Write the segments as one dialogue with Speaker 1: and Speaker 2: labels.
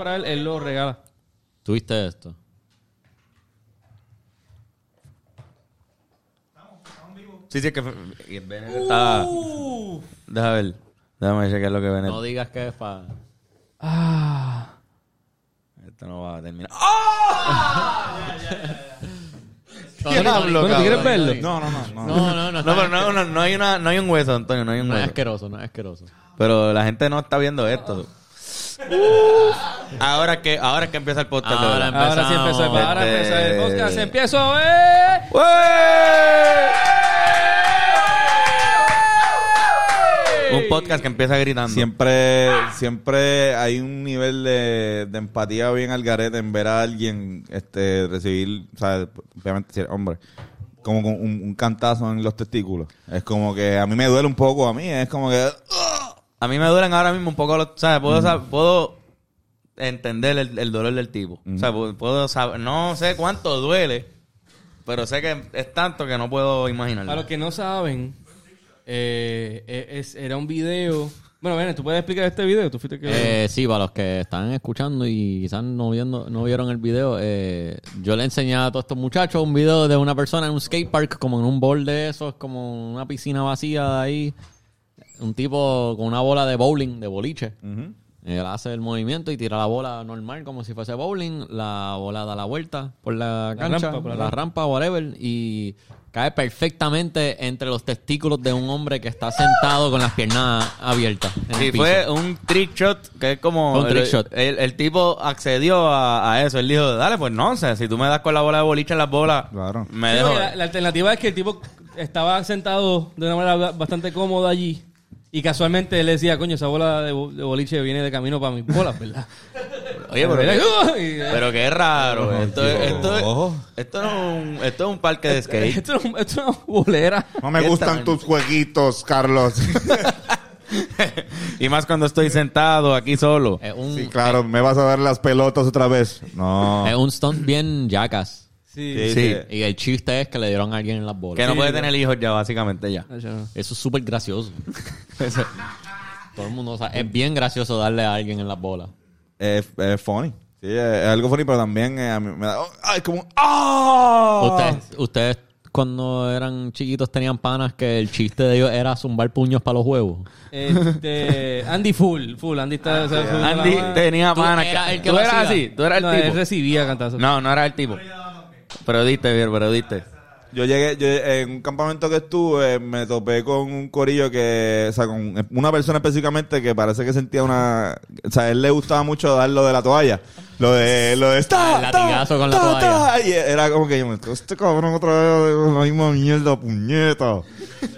Speaker 1: para él, él lo regala.
Speaker 2: ¿Tuviste esto?
Speaker 3: Sí, sí, es que y el Bennett está... Deja ver. Déjame chequear lo que Bennett...
Speaker 2: No digas que es para...
Speaker 1: Ah.
Speaker 3: Esto no va a terminar.
Speaker 1: ¿tú quieres verlo?
Speaker 4: No, no, no. no.
Speaker 2: No, no, no.
Speaker 3: No, pero no, no, no hay una, no hay un hueso, Antonio, no hay un
Speaker 2: No es
Speaker 3: hueso.
Speaker 2: asqueroso, no es asqueroso.
Speaker 3: Pero la gente no está viendo esto. Ahora que, ahora que empieza el podcast.
Speaker 2: Ahora.
Speaker 1: Ahora sí empezó, ahora
Speaker 3: Este-
Speaker 1: empezó el podcast. Empiezo, eh.
Speaker 3: Un podcast que empieza gritando.
Speaker 4: Siempre, siempre hay un nivel de, de empatía bien al garete en ver a alguien este, recibir, o sea, obviamente si eres hombre, como con un, un cantazo en los testículos. Es como que a mí me duele un poco, a mí es como que...
Speaker 3: A mí me duelen ahora mismo un poco los, ¿sabes? Puedo, sab- puedo entender el, el dolor del tipo. O sea, pu- puedo saber, no sé cuánto duele, pero sé que es tanto que no puedo imaginarlo.
Speaker 1: Para los que no saben, eh, es, era un video. Bueno, ven, tú puedes explicar este video. Tú fuiste que.
Speaker 2: Eh, sí, para los que están escuchando y quizás no, viendo, no vieron el video, eh, yo le enseñé a todos estos muchachos un video de una persona en un skatepark, como en un bowl de esos, como una piscina vacía de ahí. Un tipo con una bola de bowling, de boliche. Él hace el movimiento y tira la bola normal, como si fuese bowling. La bola da la vuelta por la, cancha,
Speaker 1: rampa, por la
Speaker 2: la, rampa, whatever, y cae perfectamente entre los testículos de un hombre que está sentado con las piernas abiertas.
Speaker 3: Sí, fue un trick shot que es como...
Speaker 2: Un trick
Speaker 3: el,
Speaker 2: shot.
Speaker 3: El, el tipo accedió a, a eso. Él dijo, dale, pues no, o sea, si tú me das con la bola de boliche en las bolas,
Speaker 4: Claro.
Speaker 3: me
Speaker 1: Sí,
Speaker 3: dejo...
Speaker 1: porque la, la alternativa es que el tipo estaba sentado de una manera bastante cómoda allí. Y casualmente él decía, coño, esa bola de, bo- de boliche viene de camino para mis bolas, ¿verdad?
Speaker 3: Oye, pero... Qué-
Speaker 1: y-
Speaker 3: Pero qué raro. Esto, es- esto, es-
Speaker 4: Ojo.
Speaker 3: esto, no es un, esto es un parque de skate.
Speaker 1: Esto es un- esto es una bolera.
Speaker 4: No me
Speaker 3: ¿Qué
Speaker 4: gustan tus jueguitos, Carlos.
Speaker 3: y más cuando estoy sentado aquí solo.
Speaker 2: Un,
Speaker 4: sí, claro, me vas a dar las pelotas otra vez. No.
Speaker 2: es un stunt bien jackass.
Speaker 1: Sí.
Speaker 4: Sí,
Speaker 3: Sí.
Speaker 4: sí.
Speaker 2: Y el chiste es que le dieron a alguien en las bolas.
Speaker 3: Que no
Speaker 1: Sí,
Speaker 3: puede tener hijos ya, básicamente ya.
Speaker 1: Eso
Speaker 2: es súper gracioso. Eso- Todo el mundo sabe. Es bien gracioso darle a alguien en las bolas.
Speaker 4: Es, es funny. Sí, es, es algo funny, pero también eh, a mí me da... oh, ¡Ay, como... ¡Ah!
Speaker 2: Ustedes, ustedes cuando eran chiquitos tenían panas que el chiste de ellos era zumbar puños para los huevos.
Speaker 1: Este, Andy Full, Full, Andy está... o sea, full de la
Speaker 3: Andy tenía
Speaker 2: Tú
Speaker 3: panas.
Speaker 2: eras
Speaker 3: que-
Speaker 2: el que
Speaker 3: tú
Speaker 2: lo
Speaker 3: eras
Speaker 2: hacía.
Speaker 3: así, tú eras el
Speaker 1: No, él
Speaker 3: tipo.
Speaker 1: recibía cantazos.
Speaker 3: No, no era el tipo. Pero diste, bien, pero diste.
Speaker 4: Yo llegué, yo, en un campamento que estuve, me topé con un corillo que, o sea, con una persona específicamente que parece que sentía una, o sea, a él le gustaba mucho dar lo de la toalla. Lo de, lo de, ¡está!
Speaker 2: El latigazo con la toalla.
Speaker 4: ta", Y era como que yo me, este cabrón otra vez, la misma mierda, puñeta.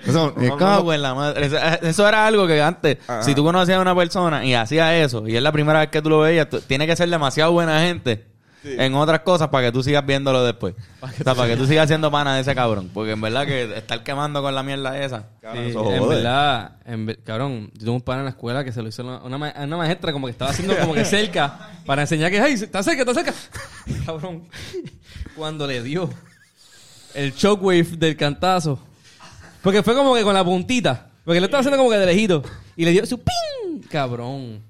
Speaker 4: Eso,
Speaker 3: Me cago en la madre. Eso, eso era algo que antes,
Speaker 4: Ajá.
Speaker 3: si tú conocías a una persona y hacía eso, y es la primera vez que tú lo veías, tú- tiene que ser demasiado buena gente en otras cosas para que tú sigas viéndolo después. o sea, para que tú sigas siendo pana de ese cabrón. Porque en verdad que estar quemando con la mierda esa.
Speaker 4: cabrón,
Speaker 1: Sí,
Speaker 4: eso
Speaker 1: en verdad, en cabrón, yo tuve un pana en la escuela que se lo hizo una, una, ma- una maestra como que estaba haciendo como que cerca para enseñar que, hey, está cerca, está cerca. Cabrón, cuando le dio el shockwave del cantazo, porque fue como que con la puntita, porque le estaba haciendo como que de lejito y le dio su ping, cabrón.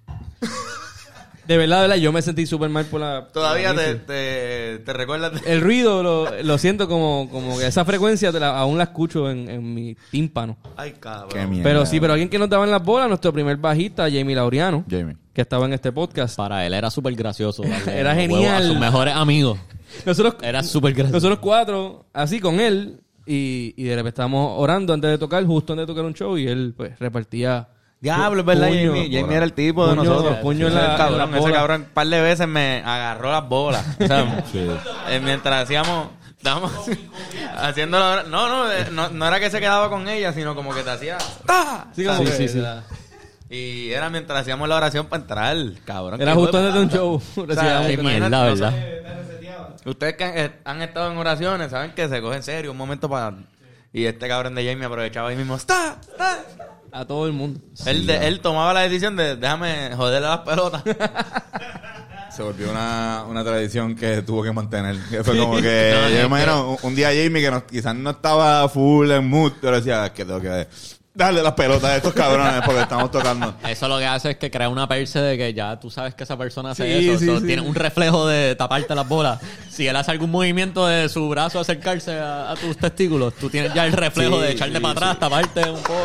Speaker 1: De verdad, de verdad, yo me sentí súper mal por la...
Speaker 3: Todavía
Speaker 1: por la
Speaker 3: te, te, te recuerdas de-
Speaker 1: El ruido lo, lo siento como, como que esa frecuencia te la- aún la escucho en, en mi tímpano.
Speaker 3: Ay, cabrón.
Speaker 4: Qué mierda.
Speaker 1: Pero sí, pero alguien que nos daba en las bolas, nuestro primer bajista, Jamie Laureano,
Speaker 4: Jamie.
Speaker 1: que estaba en este podcast.
Speaker 2: Para él era súper gracioso. darle
Speaker 1: Era genial.
Speaker 2: A sus mejores amigos.
Speaker 1: Nosotros,
Speaker 2: Era súper gracioso.
Speaker 1: nosotros cuatro, así con él, y, y de repente estábamos orando antes de tocar, justo antes de tocar un show, y él pues repartía.
Speaker 3: Diablo, es verdad,
Speaker 1: Puño,
Speaker 3: Jamie. Jamie era el tipo de
Speaker 1: puño,
Speaker 3: nosotros.
Speaker 1: puño en
Speaker 3: Ese
Speaker 1: la-
Speaker 3: cabrón,
Speaker 1: en la
Speaker 3: ese cabrón, un par de veces me agarró las bolas. O sea, eh, mientras hacíamos, estábamos haciendo la- no, no, eh, no, no era que se quedaba con ella, sino como que te hacía. ¡Ah!
Speaker 1: Sí, como
Speaker 2: Sí,
Speaker 1: que-
Speaker 2: sí, sí.
Speaker 3: Y era mientras hacíamos la oración para entrar, cabrón.
Speaker 1: Era justo antes de un show.
Speaker 3: O sea, sé,
Speaker 2: ¿verdad?
Speaker 3: Ustedes que han, eh, han estado en oraciones saben que se coge en serio un momento para. Y este cabrón de Jamie aprovechaba ahí mismo. ¡Está! ¡Está!
Speaker 1: A todo el mundo.
Speaker 3: él, de- él tomaba la decisión de déjame joderle las pelotas.
Speaker 4: Se volvió una, una tradición que tuvo que mantener. Que fue como que,
Speaker 2: No,
Speaker 4: yo
Speaker 2: es
Speaker 4: me imagino, un, un día Jamie que no- quizás no estaba full en mood, pero decía, "Es que tengo que Dale las pelotas a estos cabrones porque estamos tocando.
Speaker 2: Eso lo que hace es que crea una perse de que ya tú sabes que esa persona hace
Speaker 1: Sí,
Speaker 2: eso.
Speaker 1: sí.
Speaker 2: Tiene un reflejo de taparte las bolas. Si él hace algún movimiento de su brazo acercarse a, a tus testículos, tú tienes ya el reflejo
Speaker 4: Sí,
Speaker 2: de echarte
Speaker 4: sí,
Speaker 2: para atrás, taparte un poco.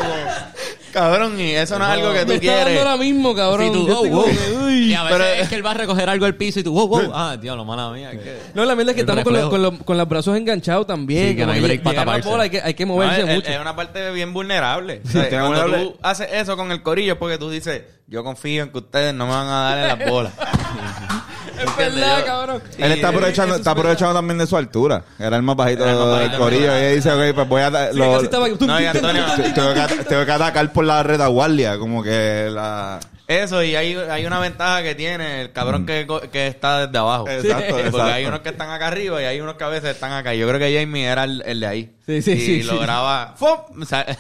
Speaker 3: Cabrón, y eso no es algo que
Speaker 1: Me
Speaker 3: tú
Speaker 1: está
Speaker 3: quieres.
Speaker 1: dando ahora mismo, cabrón.
Speaker 2: Sí, tú,
Speaker 1: Yo
Speaker 2: wow,
Speaker 1: estoy
Speaker 2: wow.
Speaker 1: como que, uy.
Speaker 2: Y a veces
Speaker 3: Pero-
Speaker 2: es que él va a recoger algo del piso y tú, wow, wow. Ah, Dios, lo mala mía. es que-
Speaker 1: No, la verdad es que
Speaker 2: El
Speaker 1: estamos con, los-
Speaker 2: reflejo.
Speaker 1: con, los- con los brazos enganchados también.
Speaker 2: Sí, que no
Speaker 1: como
Speaker 2: hay break para
Speaker 1: llegar a la
Speaker 2: taparse.
Speaker 1: bola, hay que, hay que
Speaker 3: No,
Speaker 1: moverse
Speaker 3: es,
Speaker 1: mucho.
Speaker 3: es una parte bien vulnerable. O sea,
Speaker 4: Sí,
Speaker 3: cuando
Speaker 4: vulnerable.
Speaker 3: tú haces eso con el corillo es porque tú dices, yo confío en que ustedes no me van a dar en las bolas.
Speaker 1: es verdad, cabrón.
Speaker 4: Él está aprovechando, está aprovechando también de su altura. Era el más bajito del corillo. Y dice, ok, pues voy a...
Speaker 1: Sí,
Speaker 4: lo-
Speaker 3: No, y Antonio,
Speaker 4: te- tengo, que, at- tengo que atacar por la retaguardia. Como que la...
Speaker 3: eso, y hay, hay una ventaja que tiene el cabrón que, co- que está desde abajo.
Speaker 4: Exacto,
Speaker 3: Porque
Speaker 4: exacto.
Speaker 3: hay unos que están acá arriba y hay unos que a veces están acá. Yo creo que Jamie era el, el de ahí.
Speaker 1: Sí, sí,
Speaker 3: y
Speaker 1: sí, sí.
Speaker 3: lograba... ¡fum! O sea,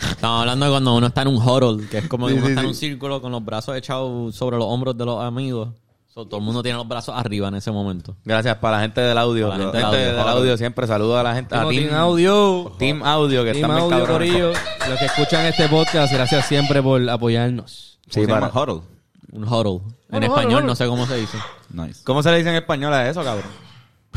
Speaker 2: Estamos hablando de cuando uno está en un huddle, que es como que
Speaker 4: Sí,
Speaker 2: uno
Speaker 4: sí,
Speaker 2: está en
Speaker 4: sí.
Speaker 2: un círculo con los brazos echados sobre los hombros de los amigos. So, todo el mundo tiene los brazos arriba en ese momento.
Speaker 3: Gracias para la gente del audio.
Speaker 2: Para
Speaker 3: La
Speaker 2: la
Speaker 3: gente,
Speaker 2: gente del
Speaker 3: del
Speaker 2: audio.
Speaker 3: audio siempre saluda a la gente. A Team,
Speaker 1: Team Audio.
Speaker 3: Team Audio, que
Speaker 1: Team
Speaker 3: están bien
Speaker 1: Audio. Corillo. Los que escuchan este podcast, gracias siempre por apoyarnos.
Speaker 3: Sí,
Speaker 4: ¿Cómo se
Speaker 3: para-?
Speaker 4: Huddle.
Speaker 2: Un huddle. En
Speaker 1: Huddle,
Speaker 2: español
Speaker 1: huddle,
Speaker 2: no sé cómo se dice.
Speaker 4: Nice.
Speaker 3: ¿Cómo se le dice en español a eso, cabrón?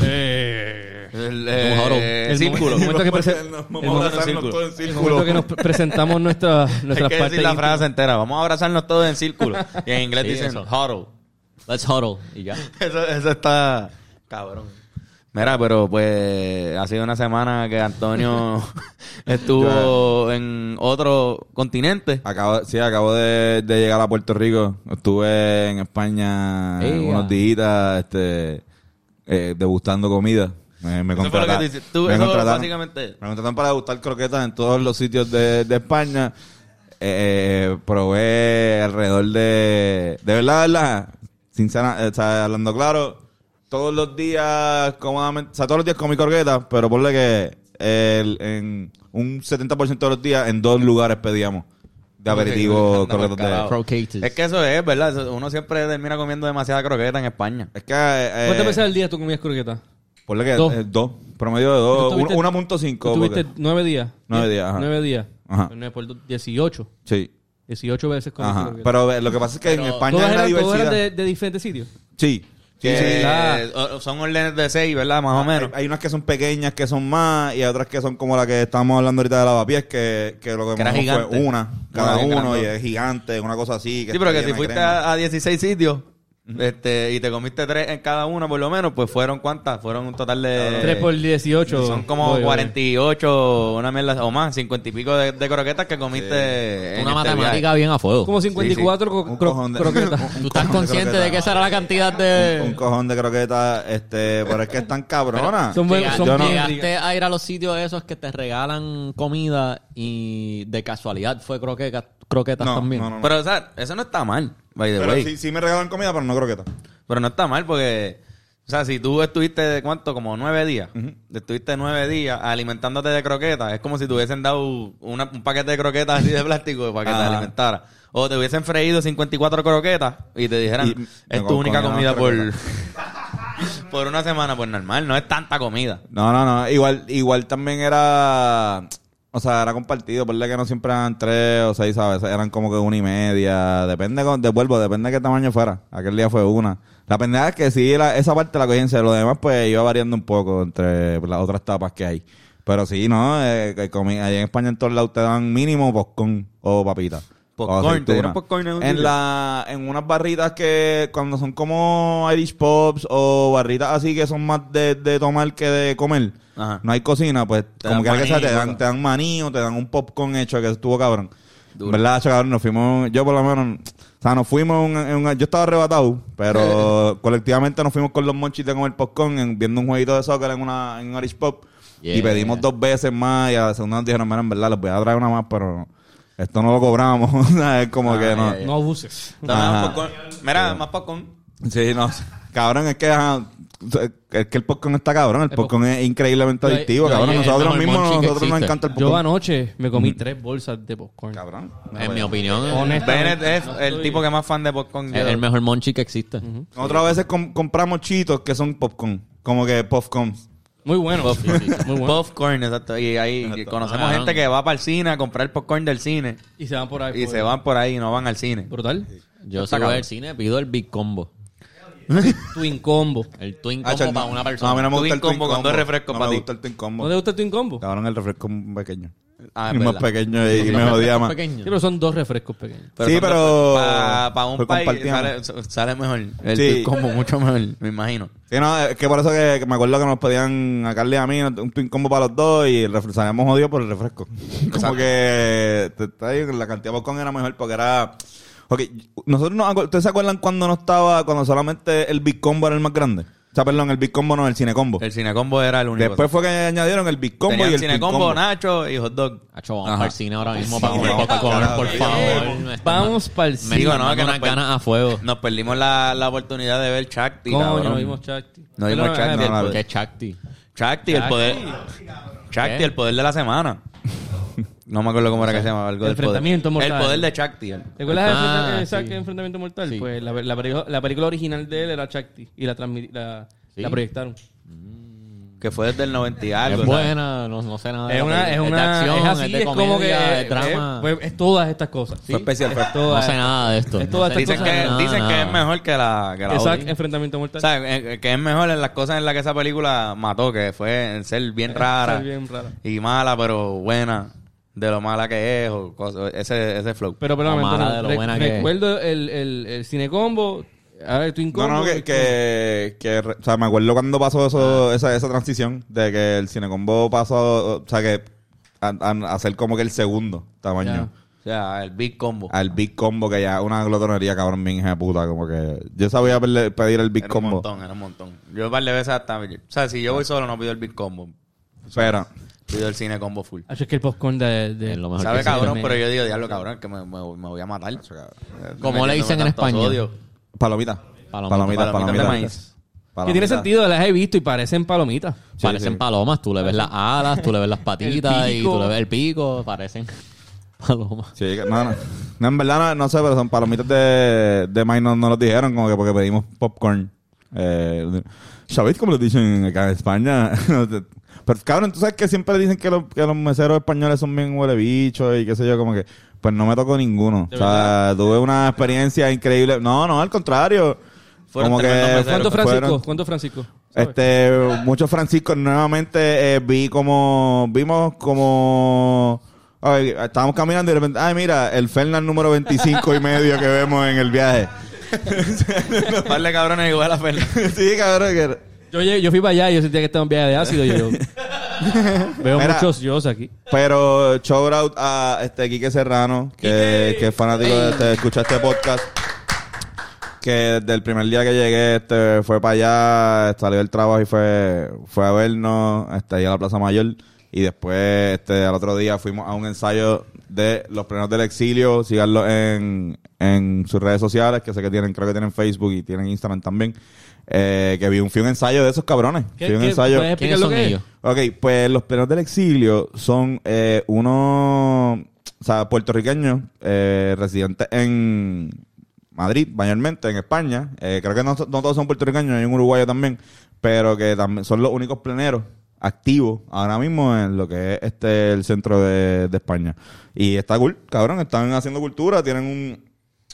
Speaker 1: Eh,
Speaker 3: El, eh,
Speaker 1: El
Speaker 3: círculo.
Speaker 1: El momento que
Speaker 4: Vamos
Speaker 1: el
Speaker 4: a
Speaker 1: momento-
Speaker 4: abrazarnos todos en
Speaker 1: el
Speaker 4: círculo.
Speaker 1: momento que nos presentamos nuestra,
Speaker 3: Hay
Speaker 1: nuestras
Speaker 3: que
Speaker 1: partes
Speaker 3: decir la frase entera. Vamos a abrazarnos todos en círculo. Y en inglés
Speaker 2: Sí,
Speaker 3: dicen
Speaker 2: eso.
Speaker 3: huddle.
Speaker 2: Let's huddle. Y ya.
Speaker 3: Eso, eso está cabrón. Mira, pero pues ha sido una semana que Antonio estuvo en otro continente.
Speaker 4: Acabo, sí, acabo de, de llegar a Puerto Rico. Estuve en España unos días este, eh, degustando comida. Me, me
Speaker 3: Eso fue lo que
Speaker 4: contrataron-
Speaker 3: tú
Speaker 4: me contrataron-
Speaker 3: básicamente.
Speaker 4: Me contrataron para degustar croquetas en todos los sitios de, de España. Eh, probé alrededor de... De verdad, de verdad, sincera, eh, o sea, hablando claro, todos los días, cómodamente, o sea, todos los días comí croquetas, pero ponle que el- en un 70% de los días en dos lugares pedíamos de aperitivo croquetas de...
Speaker 3: Es que eso es, ¿verdad? Uno siempre termina comiendo demasiada croqueta en España.
Speaker 4: Es que... eh,
Speaker 1: ¿Cuántas veces al día tú comías croquetas?
Speaker 4: Ponle que
Speaker 1: Dos.
Speaker 4: eh, dos. Promedio de dos.
Speaker 1: ¿Tú tuviste-
Speaker 4: un- 1.5.
Speaker 1: tú Tuviste nueve días.
Speaker 4: Nueve días, ajá.
Speaker 1: Nueve días.
Speaker 4: Ajá.
Speaker 1: Pues por dos, 18.
Speaker 4: Sí.
Speaker 1: 18 veces comiste
Speaker 4: Ajá. Pero eh, lo que pasa es que en España
Speaker 1: ¿Todas eran, todas
Speaker 4: diversidad.
Speaker 1: eran de, de diferentes sitios?
Speaker 4: Sí. Sí,
Speaker 3: Que,
Speaker 4: sí.
Speaker 3: eh, o- son órdenes de seis, ¿verdad? Más o
Speaker 4: Hay,
Speaker 3: menos.
Speaker 4: hay unas que son pequeñas, que son más, y hay otras que son como la que estábamos hablando ahorita de lavapiés, que, que lo que
Speaker 3: Que era
Speaker 4: comimos
Speaker 3: gigante.
Speaker 4: fue una, cada
Speaker 3: Una
Speaker 4: uno, y es gigante, una cosa así. Que
Speaker 3: Sí, pero que si fuiste
Speaker 4: crema.
Speaker 3: a 16 sitios este, y te comiste tres en cada uno, por lo menos, pues fueron cuántas? Fueron un total de.
Speaker 1: 3 por 18.
Speaker 3: Son como
Speaker 1: Voy, voy.
Speaker 3: 48, una mierda, o más, 50 y pico de, de croquetas que comiste en
Speaker 2: Una
Speaker 3: este
Speaker 2: matemática
Speaker 3: viaje.
Speaker 2: bien a fuego.
Speaker 1: Como 54
Speaker 4: Un
Speaker 1: cro- cro-
Speaker 4: cojón de-
Speaker 1: croquetas.
Speaker 4: un
Speaker 2: ¿Tú estás consciente de
Speaker 4: croquetas.
Speaker 2: que esa era la cantidad de...
Speaker 4: Un cojón de croquetas, este, pero es que están cabronas.
Speaker 1: Son
Speaker 2: Llegaste-
Speaker 1: son
Speaker 4: Yo no-
Speaker 2: llegaste a ir a los sitios esos que te regalan comida y de casualidad fue croquetas, croquetas
Speaker 4: No,
Speaker 2: también.
Speaker 4: no, no, no.
Speaker 3: Pero, o sea, eso no está mal, by the
Speaker 4: Pero
Speaker 3: way.
Speaker 4: sí, sí me regalan comida, pero no croquetas.
Speaker 3: Pero no está mal porque, o sea, si tú estuviste cuánto, como nueve días, estuviste nueve días alimentándote de croquetas, es como si te hubiesen dado una- un paquete de croquetas así de plástico para que te
Speaker 4: Ajá.
Speaker 3: alimentara. O te hubiesen freído 54 croquetas y te dijeran,
Speaker 4: Y me
Speaker 3: es tu única comida por, por una semana, pues normal, no es tanta comida.
Speaker 4: No, no, no. Igual, igual también era. O sea, era compartido. Por que no siempre eran tres o seis, ¿sabes? Eran como que una y media. Depende, con- de vuelvo, depende de qué tamaño fuera. Aquel día fue una. La pendeja es que sí, la- esa parte la cogí. Lo demás, pues iba variando un poco entre las otras tapas que hay. Pero sí, ¿no? Eh, allá en España en todos lados te dan mínimo popcorn o papita.
Speaker 3: Popcorn, ¿te popcorn en un
Speaker 4: En la, en unas barritas que cuando son como Irish Pops o barritas así que son más de, de tomar que de comer.
Speaker 3: Ajá.
Speaker 4: No hay cocina, pues
Speaker 3: Te
Speaker 4: como que, que sea,
Speaker 3: maní,
Speaker 4: te dan, te dan maní o te dan un popcorn hecho que estuvo cabrón. ¿Verdad, hecho, cabrón? Nos fuimos, yo por lo menos, o sea, nos fuimos, en un- en un- yo estaba arrebatado, pero colectivamente nos fuimos con los monchis de comer popcorn en- viendo un jueguito de soccer en una en un Irish Pop y
Speaker 2: Yeah.
Speaker 4: pedimos dos veces más y a la segunda nos dijeron, mira, en verdad, les voy a traer una más, pero esto no lo cobramos, o sea, es como
Speaker 3: Ah,
Speaker 4: que no.
Speaker 3: ya.
Speaker 1: No abuses.
Speaker 3: Mira, más popcorn.
Speaker 4: Sí, no. Cabrón, es que, ajá, es que el popcorn está cabrón. El popcorn es increíblemente
Speaker 1: Yo-
Speaker 4: adictivo,
Speaker 2: yo-
Speaker 4: cabrón.
Speaker 2: el
Speaker 4: Nosotros mismos, nosotros nos encanta el
Speaker 1: Yo
Speaker 4: popcorn.
Speaker 1: anoche me comí tres bolsas de popcorn.
Speaker 4: Cabrón.
Speaker 2: En mi opinión, es-
Speaker 1: Honestamente.
Speaker 3: Bennett es el tipo que más fan de popcorn.
Speaker 2: es el mejor monchi que existe.
Speaker 4: A veces com- compramos chitos que son popcorn. Como que popcorn.
Speaker 1: Muy bueno.
Speaker 3: Puff-
Speaker 1: Muy bueno.
Speaker 3: Popcorn, exacto. Y ahí
Speaker 4: Exacto.
Speaker 3: conocemos
Speaker 2: Ah,
Speaker 3: gente
Speaker 2: no.
Speaker 3: que va para el cine a comprar popcorn del cine
Speaker 1: Y se van por ahí.
Speaker 3: y
Speaker 1: por-
Speaker 3: se van por ahí y no van al cine.
Speaker 1: Brutal.
Speaker 2: Yo si voy al cine pido el Big Combo.
Speaker 1: Twin Combo.
Speaker 2: El Twin
Speaker 4: Ah,
Speaker 2: Combo
Speaker 4: chal,
Speaker 2: para una
Speaker 4: No,
Speaker 2: persona.
Speaker 4: a mí no me
Speaker 3: Twin
Speaker 4: gusta el Twin
Speaker 3: combo con
Speaker 4: Combo.
Speaker 3: dos refrescos
Speaker 4: no
Speaker 3: para
Speaker 4: me
Speaker 3: ti.
Speaker 4: gusta el Twin
Speaker 1: ¿No
Speaker 4: Combo.
Speaker 1: te gusta el Twin Combo?
Speaker 4: Cabrón, el refresco pequeño.
Speaker 3: Ah, es
Speaker 4: y más
Speaker 3: verdad.
Speaker 4: pequeño y,
Speaker 2: Los
Speaker 4: me jodía más.
Speaker 1: Sí, pero son dos refrescos pequeños.
Speaker 4: Sí, pero-
Speaker 3: Para un
Speaker 4: pero
Speaker 3: país
Speaker 4: compartíamos.
Speaker 3: sale, sale mejor. El
Speaker 4: Sí.
Speaker 3: Twin combo mucho mejor, me imagino.
Speaker 4: Sí, no, es que por eso que, que me acuerdo que nos pedían a Carly y a mí un Twin Combo para los dos y el refre- salíamos jodidos por el refresco. Como que te- te- la cantidad de popcorn era mejor porque era... Ok, nosotros nos acu- ¿ustedes se acuerdan cuando no estaba, cuando solamente el Big Combo era el más grande? O sea, perdón, el Big Combo no, el Cine Combo.
Speaker 3: El cine combo era el único.
Speaker 4: Después fue que añadieron el Big Combo
Speaker 3: Tenían
Speaker 4: y el
Speaker 3: cine combo,
Speaker 4: Combo.
Speaker 3: nacho y hot dog.
Speaker 2: Hacho, vamos
Speaker 4: Ajá.
Speaker 2: para el cine ahora mismo para comer popcorn, por favor. Me
Speaker 1: Vamos para el
Speaker 2: Me
Speaker 1: cine.
Speaker 3: Digo,
Speaker 2: digo,
Speaker 3: no,
Speaker 2: no,
Speaker 3: que nos
Speaker 2: ganas a fuego.
Speaker 3: Nos perdimos la, la oportunidad de ver Chakti.
Speaker 1: Coño, no vimos Chakti.
Speaker 3: No vimos Chakti.
Speaker 4: no,
Speaker 2: ¿Qué es Chakti?
Speaker 3: Chakti, el poder. Chakti, el poder de la semana. No me acuerdo cómo era que se llamaba. Algo
Speaker 1: El
Speaker 3: del poder.
Speaker 1: enfrentamiento mortal.
Speaker 3: El poder de Chakti.
Speaker 1: ¿Te acuerdas
Speaker 2: Ah,
Speaker 1: enfrenta- exacto,
Speaker 2: sí.
Speaker 1: enfrentamiento mortal?
Speaker 2: Sí.
Speaker 1: Pues la, la, película- la película original de él era Chakti y la, la,
Speaker 2: Sí.
Speaker 1: la proyectaron.
Speaker 3: Que fue desde el 90 y algo.
Speaker 2: Es buena, no, no sé nada. de
Speaker 1: Es
Speaker 2: la
Speaker 1: una, es una,
Speaker 2: de acción,
Speaker 1: es así,
Speaker 2: de
Speaker 1: es, como que
Speaker 2: comedia,
Speaker 1: es,
Speaker 2: de drama.
Speaker 1: es- pues, es todas estas cosas.
Speaker 4: Fue especial, fue-
Speaker 1: Es todas-
Speaker 2: no sé nada de esto.
Speaker 1: Es
Speaker 2: No sé
Speaker 3: Dicen,
Speaker 1: cosas.
Speaker 3: que,
Speaker 2: nada,
Speaker 3: dicen que
Speaker 2: nada.
Speaker 3: es mejor que la, que la
Speaker 1: Exacto, enfrentamiento mortal.
Speaker 3: O sea, eh, que es mejor en las cosas en las que esa película mató, que fue en ser bien rara
Speaker 1: Ser bien rara.
Speaker 3: y mala, pero buena, de lo mala que es, o cosas- ese, ese flow.
Speaker 1: Pero, pero,
Speaker 2: mala
Speaker 1: no.
Speaker 2: de lo
Speaker 1: Re-
Speaker 2: buena que es.
Speaker 1: recuerdo el, el, el cinecombo, a ver, Twin
Speaker 4: No,
Speaker 1: Combo.
Speaker 4: no, que, que, que, re- o sea, me acuerdo cuando pasó eso, esa, esa transición de que el Cinecombo pasó, o sea, que a, a- a ser como que el segundo tamaño.
Speaker 3: O sea, el Big Combo.
Speaker 4: Al Big Combo, que ya es una glotonería, cabrón, bien hija de puta. Como que yo sabía pedir el Big
Speaker 3: Era un
Speaker 4: Combo.
Speaker 3: montón, era un montón. Yo un par de veces hasta... O sea, si yo voy solo no pido el Big Combo.
Speaker 4: Pero,
Speaker 3: Pido el cine combo full.
Speaker 1: Ah, es que el popcorn de... de
Speaker 2: Es lo mejor
Speaker 3: Sabe
Speaker 2: que
Speaker 3: cabrón, pero yo digo, diablo cabrón, que me, me, me voy a matar.
Speaker 2: Como le dicen en español.
Speaker 3: sodio.
Speaker 4: palomita.
Speaker 2: Palomita.
Speaker 4: Palomita,
Speaker 3: Palomitas
Speaker 4: palomita.
Speaker 3: de maíz.
Speaker 1: que tiene sentido, las he visto y parecen palomitas.
Speaker 2: Parecen
Speaker 4: sí.
Speaker 2: palomas, tú le ves las alas, tú le ves las patitas y tú le ves el pico, parecen palomas.
Speaker 4: Sí, no, no. No, en verdad no, no sé, pero son palomitas de, de maíz, no, no nos dijeron, como que porque pedimos popcorn. Eh, ¿Sabéis cómo lo dicen acá en España? pero cabrón, tú sabes que siempre dicen que, los- que los meseros españoles son bien huele bichos y qué sé yo, como que, pues no me tocó ninguno.
Speaker 1: ¿De
Speaker 4: O sea, tuve una experiencia increíble. No, no, al contrario.
Speaker 3: Fueron
Speaker 4: como que.
Speaker 1: ¿Cuánto Francisco?
Speaker 4: fueron-
Speaker 1: ¿Cuánto Francisco?
Speaker 4: Este, muchos Franciscos nuevamente eh, vi como, vimos como, ay, estábamos caminando y de repente, ay mira, el Fernan número 25 y medio que vemos en el viaje.
Speaker 3: Par de cabrones igual a Fernan.
Speaker 4: sí, cabrón, que
Speaker 1: Yo, yo fui para allá y yo sentía que estaba en viaje de ácido. y yo, veo
Speaker 4: Mira.
Speaker 1: muchos yo aquí.
Speaker 4: pero shout out a este Quique Serrano, que, que es fanático de este, escucha este podcast. Que desde el primer día que llegué, este, fue para allá, salió del trabajo y fue, fue a vernos, este, ahí a la Plaza Mayor. Y después, este, al otro día fuimos a un ensayo de los plenos del exilio. Síganlo en, en sus redes sociales, que sé que tienen, creo que tienen Facebook y tienen Instagram también. Eh, que vi un, fui un ensayo de esos cabrones.
Speaker 1: ¿Qué-
Speaker 4: Fui a un
Speaker 1: qué-
Speaker 4: ensayo.
Speaker 1: puedes explicar
Speaker 2: ¿Quiénes
Speaker 1: lo
Speaker 2: son
Speaker 1: que es?
Speaker 2: ellos?
Speaker 4: Ok, pues los plenos del exilio son eh, unos, o sea, puertorriqueños eh, residentes en Madrid, mayormente, en España. Eh, creo que no, no todos son puertorriqueños, hay un uruguayo también, pero que también son los únicos pleneros activos ahora mismo en lo que es este el centro de, de España. Y está cool, cabrón, están haciendo cultura, tienen un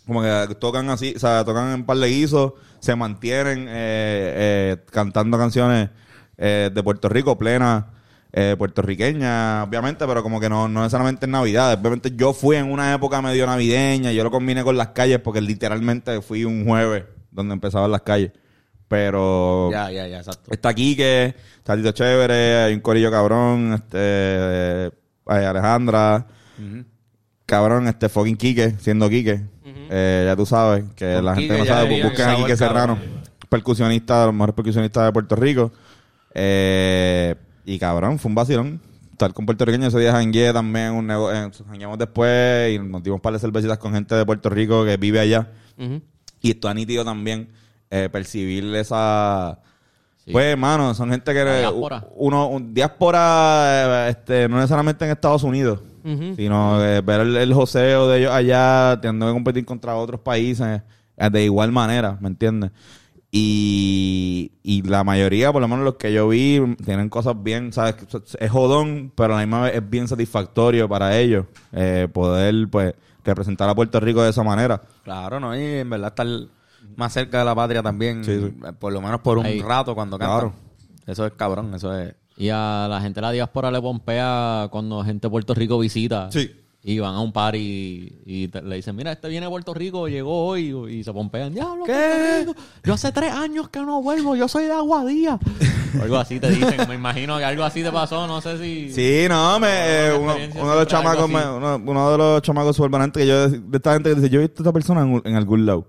Speaker 4: como que tocan así, o sea, tocan en par de guisos, se mantienen eh, eh, cantando canciones eh, de Puerto Rico, plena eh, puertorriqueña, obviamente, pero como que no, no necesariamente en Navidad. Obviamente yo fui en una época medio navideña, yo lo combiné con las calles porque literalmente fui un jueves donde empezaban las calles. Pero
Speaker 3: Ya, ya, ya, exacto.
Speaker 4: Está Quique, está Tito Chévere, hay un corillo cabrón, este, hay Alejandra, cabrón, este fucking Quique, siendo Quique. Eh, ya tú sabes, que
Speaker 3: Con
Speaker 4: la gente
Speaker 3: Quique
Speaker 4: no sabe, pues busquen a Quique Serrano, percusionista, de los mejores percusionistas de Puerto Rico. Eh, y cabrón, fue un vacilón. Estar con puertorriqueños ese día jangué también, un negocio, jangueamos después y nos dimos un par de cervecitas con gente de Puerto Rico que vive allá.
Speaker 1: Ujú.
Speaker 4: Y está nítido también eh, percibir esa... Pues, hermano, son gente que...
Speaker 2: La diáspora.
Speaker 4: Uno, un, diáspora, eh, este, no necesariamente en Estados Unidos, Sino eh, ver el, el joseo de ellos allá, teniendo que competir contra otros países eh, de igual manera, ¿me entiendes? Y, y la mayoría, por lo menos los que yo vi, tienen cosas bien, ¿sabes? Es jodón, pero a la misma vez es bien satisfactorio para ellos eh, poder, pues, representar a Puerto Rico de esa manera.
Speaker 3: Claro, ¿no? Y en verdad estar más cerca de la patria también,
Speaker 4: Sí, sí.
Speaker 3: por lo menos por un
Speaker 2: Ahí.
Speaker 3: rato cuando cantan.
Speaker 4: Claro.
Speaker 3: Eso es cabrón, eso es...
Speaker 2: Y a la gente de la diáspora le pompea cuando gente de Puerto Rico visita.
Speaker 4: Sí.
Speaker 2: Y van a un par y, y te- le dicen, mira, este viene de Puerto Rico, llegó hoy y se pompean. Diablo,
Speaker 3: ¿Qué?
Speaker 2: Yo hace tres años que no vuelvo, yo soy de Aguadía. O algo así te dicen, me imagino que algo así te pasó, no sé si...
Speaker 4: Sí, no, me, eh, uno, de los chamacos, me- uno, uno de los chamacos súper valientes que yo, de de esta gente que dice, yo he visto a esta persona en, en algún lado.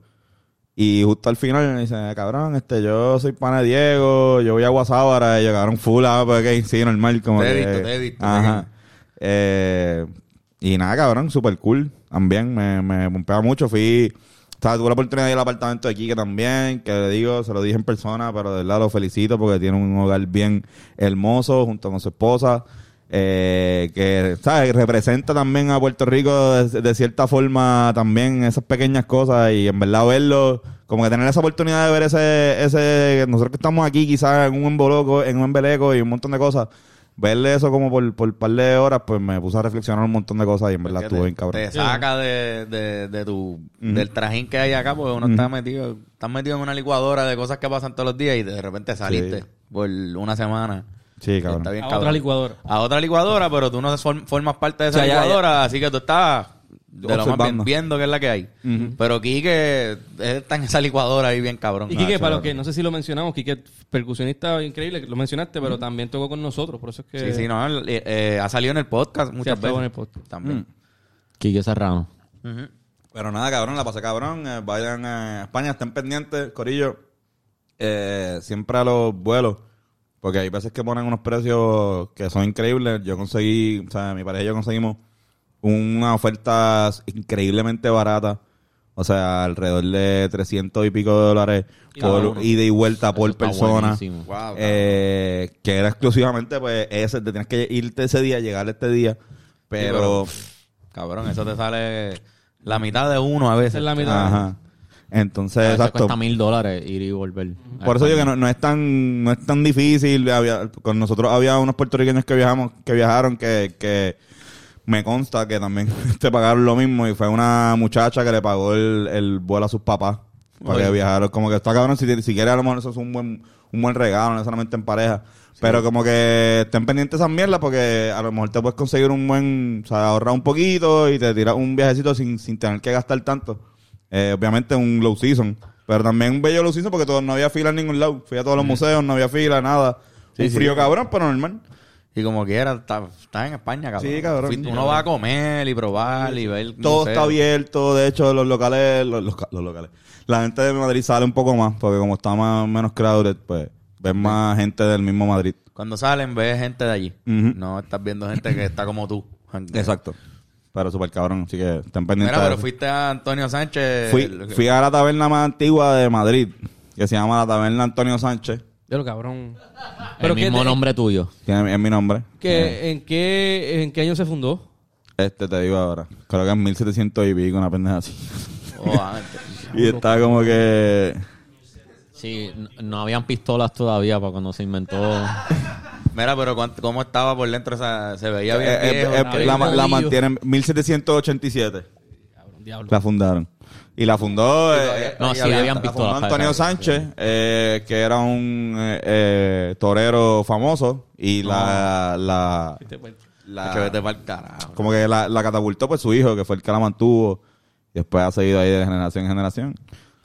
Speaker 4: Y justo al final me dice, cabrón, este, yo soy pana de Diego, yo voy a Guasábara, y yo, cabrón, full, ah, pues, ok, sí, normal, como
Speaker 3: Te he
Speaker 4: que-
Speaker 3: visto, te he visto,
Speaker 4: Ajá. Eh, y nada, cabrón, súper cool, también, me, me pompeaba mucho, fui, o sea, tuve la oportunidad de ir al apartamento de Quique también, que le digo, se lo dije en persona, pero de verdad lo felicito porque tiene un hogar bien hermoso junto con su esposa, eh, que, ¿sabes? Representa también a Puerto Rico de, de cierta forma también esas pequeñas cosas y en verdad verlo, como que tener esa oportunidad de ver ese, ese, nosotros que estamos aquí quizás en un emboloco, en un embeleco y un montón de cosas, verle eso como por, por un par de horas, pues me puse a reflexionar un montón de cosas y en verdad estuvo
Speaker 3: te,
Speaker 4: bien cabrón.
Speaker 3: te saca de, de, de tu, del trajín que hay acá, porque uno está metido, estás metido en una licuadora de cosas que pasan todos los días y de repente saliste
Speaker 4: Sí.
Speaker 3: por una semana.
Speaker 4: Sí, cabrón.
Speaker 3: Está bien
Speaker 1: A
Speaker 3: cabrón.
Speaker 1: otra licuadora.
Speaker 3: A otra licuadora, pero tú no form- formas parte de esa
Speaker 1: O sea, ya-
Speaker 3: licuadora, así que tú estás de lo más bien viendo qué es la que hay. Pero Quique está en esa licuadora ahí bien cabrón.
Speaker 1: Y Quique,
Speaker 3: Ah,
Speaker 1: para los que no sé si lo mencionamos, Quique, percusionista increíble, lo mencionaste, pero también tocó con nosotros, por eso es que...
Speaker 3: Sí, sí, no, eh, eh, ha salido en el podcast muchas
Speaker 1: ha estado
Speaker 3: veces.
Speaker 1: en el podcast.
Speaker 3: También.
Speaker 2: Quique Serrano.
Speaker 4: Pero nada, cabrón, la pasé cabrón. eh, vayan a España, estén pendientes, Corillo. Eh, siempre a los vuelos. Porque hay veces que ponen unos precios que son increíbles. Yo conseguí, o sea, mi pareja y yo conseguimos una oferta increíblemente barata. O sea, alrededor de 300 y pico de dólares por
Speaker 2: uno.
Speaker 4: ida y vuelta por persona.
Speaker 3: Wow,
Speaker 4: Eh, que era exclusivamente, pues, ese, te tienes que irte ese día, llegar este día. Pero,
Speaker 3: Cabrón, eso te sale la mitad de uno a veces.
Speaker 1: Esa es la mitad.
Speaker 4: ajá. Entonces,
Speaker 2: A
Speaker 4: exacto.
Speaker 2: cuesta mil dólares ir y volver.
Speaker 4: Por eso digo que no, no es tan no es tan difícil. Había- con nosotros había unos puertorriqueños que viajamos que viajaron que, que me consta que también te pagaron lo mismo y fue una muchacha que le pagó el, el vuelo a sus papás para
Speaker 3: Oye.
Speaker 4: que viajaron. Como que está cabrón, si, si quieres a lo mejor eso es un buen, un buen regalo, no necesariamente en pareja. Pero como que estén pendientes de esas mierdas porque a lo mejor te puedes conseguir un buen, o sea, ahorrar un poquito y te tiras un viajecito sin, sin tener que gastar tanto. Eh, obviamente un low season. Pero también un bello low season porque todo, no había fila en ningún lado. Fui a todos los museos, no había fila, nada.
Speaker 3: Sí,
Speaker 4: un
Speaker 3: sí.
Speaker 4: frío cabrón, pero normal.
Speaker 3: Y como quiera, está, está en España, cabrón.
Speaker 4: Sí, cabrón.
Speaker 3: Uno va a comer y probar y ver.
Speaker 4: Todo está abierto. De hecho, los locales, los, los- los locales. La gente de Madrid sale un poco más porque como está más menos crowded, pues ven más gente del mismo Madrid.
Speaker 3: Cuando salen, ves gente de allí. No estás viendo gente que está como tú.
Speaker 4: Exacto. Pero súper cabrón, así que estén pendientes.
Speaker 3: Mira, pero fuiste a Antonio Sánchez.
Speaker 4: fui,
Speaker 3: el-
Speaker 4: fui a la taberna más antigua de Madrid, que se llama la taberna Antonio Sánchez.
Speaker 1: De lo cabrón.
Speaker 2: El
Speaker 1: que
Speaker 2: mismo nombre tuyo.
Speaker 4: Tiene, es mi nombre.
Speaker 1: que- ¿en, qué, ¿En qué año se fundó?
Speaker 4: Este te digo ahora. Creo que en 1700 y pico, una pendeja así.
Speaker 3: Oh, ah,
Speaker 4: y está como que...
Speaker 2: Sí, no habían pistolas todavía para cuando se inventó.
Speaker 3: Mira, pero ¿cómo estaba por dentro? O sea, se veía bien
Speaker 4: Eh, eh,
Speaker 3: viejo,
Speaker 4: eh,
Speaker 1: bien
Speaker 4: la, la mantienen 1787.
Speaker 1: Cabrón, diablo.
Speaker 4: La fundaron. Y la fundó... eh,
Speaker 2: No,
Speaker 4: eh,
Speaker 2: sí,
Speaker 4: había-
Speaker 2: habían
Speaker 4: la
Speaker 2: pistolas,
Speaker 4: fundó Antonio. Sánchez, eh, que era un eh, eh, torero famoso. Y la... la, la- como que la, la catapultó pues su hijo, que fue el que la mantuvo. Y después ha seguido ahí de generación en generación.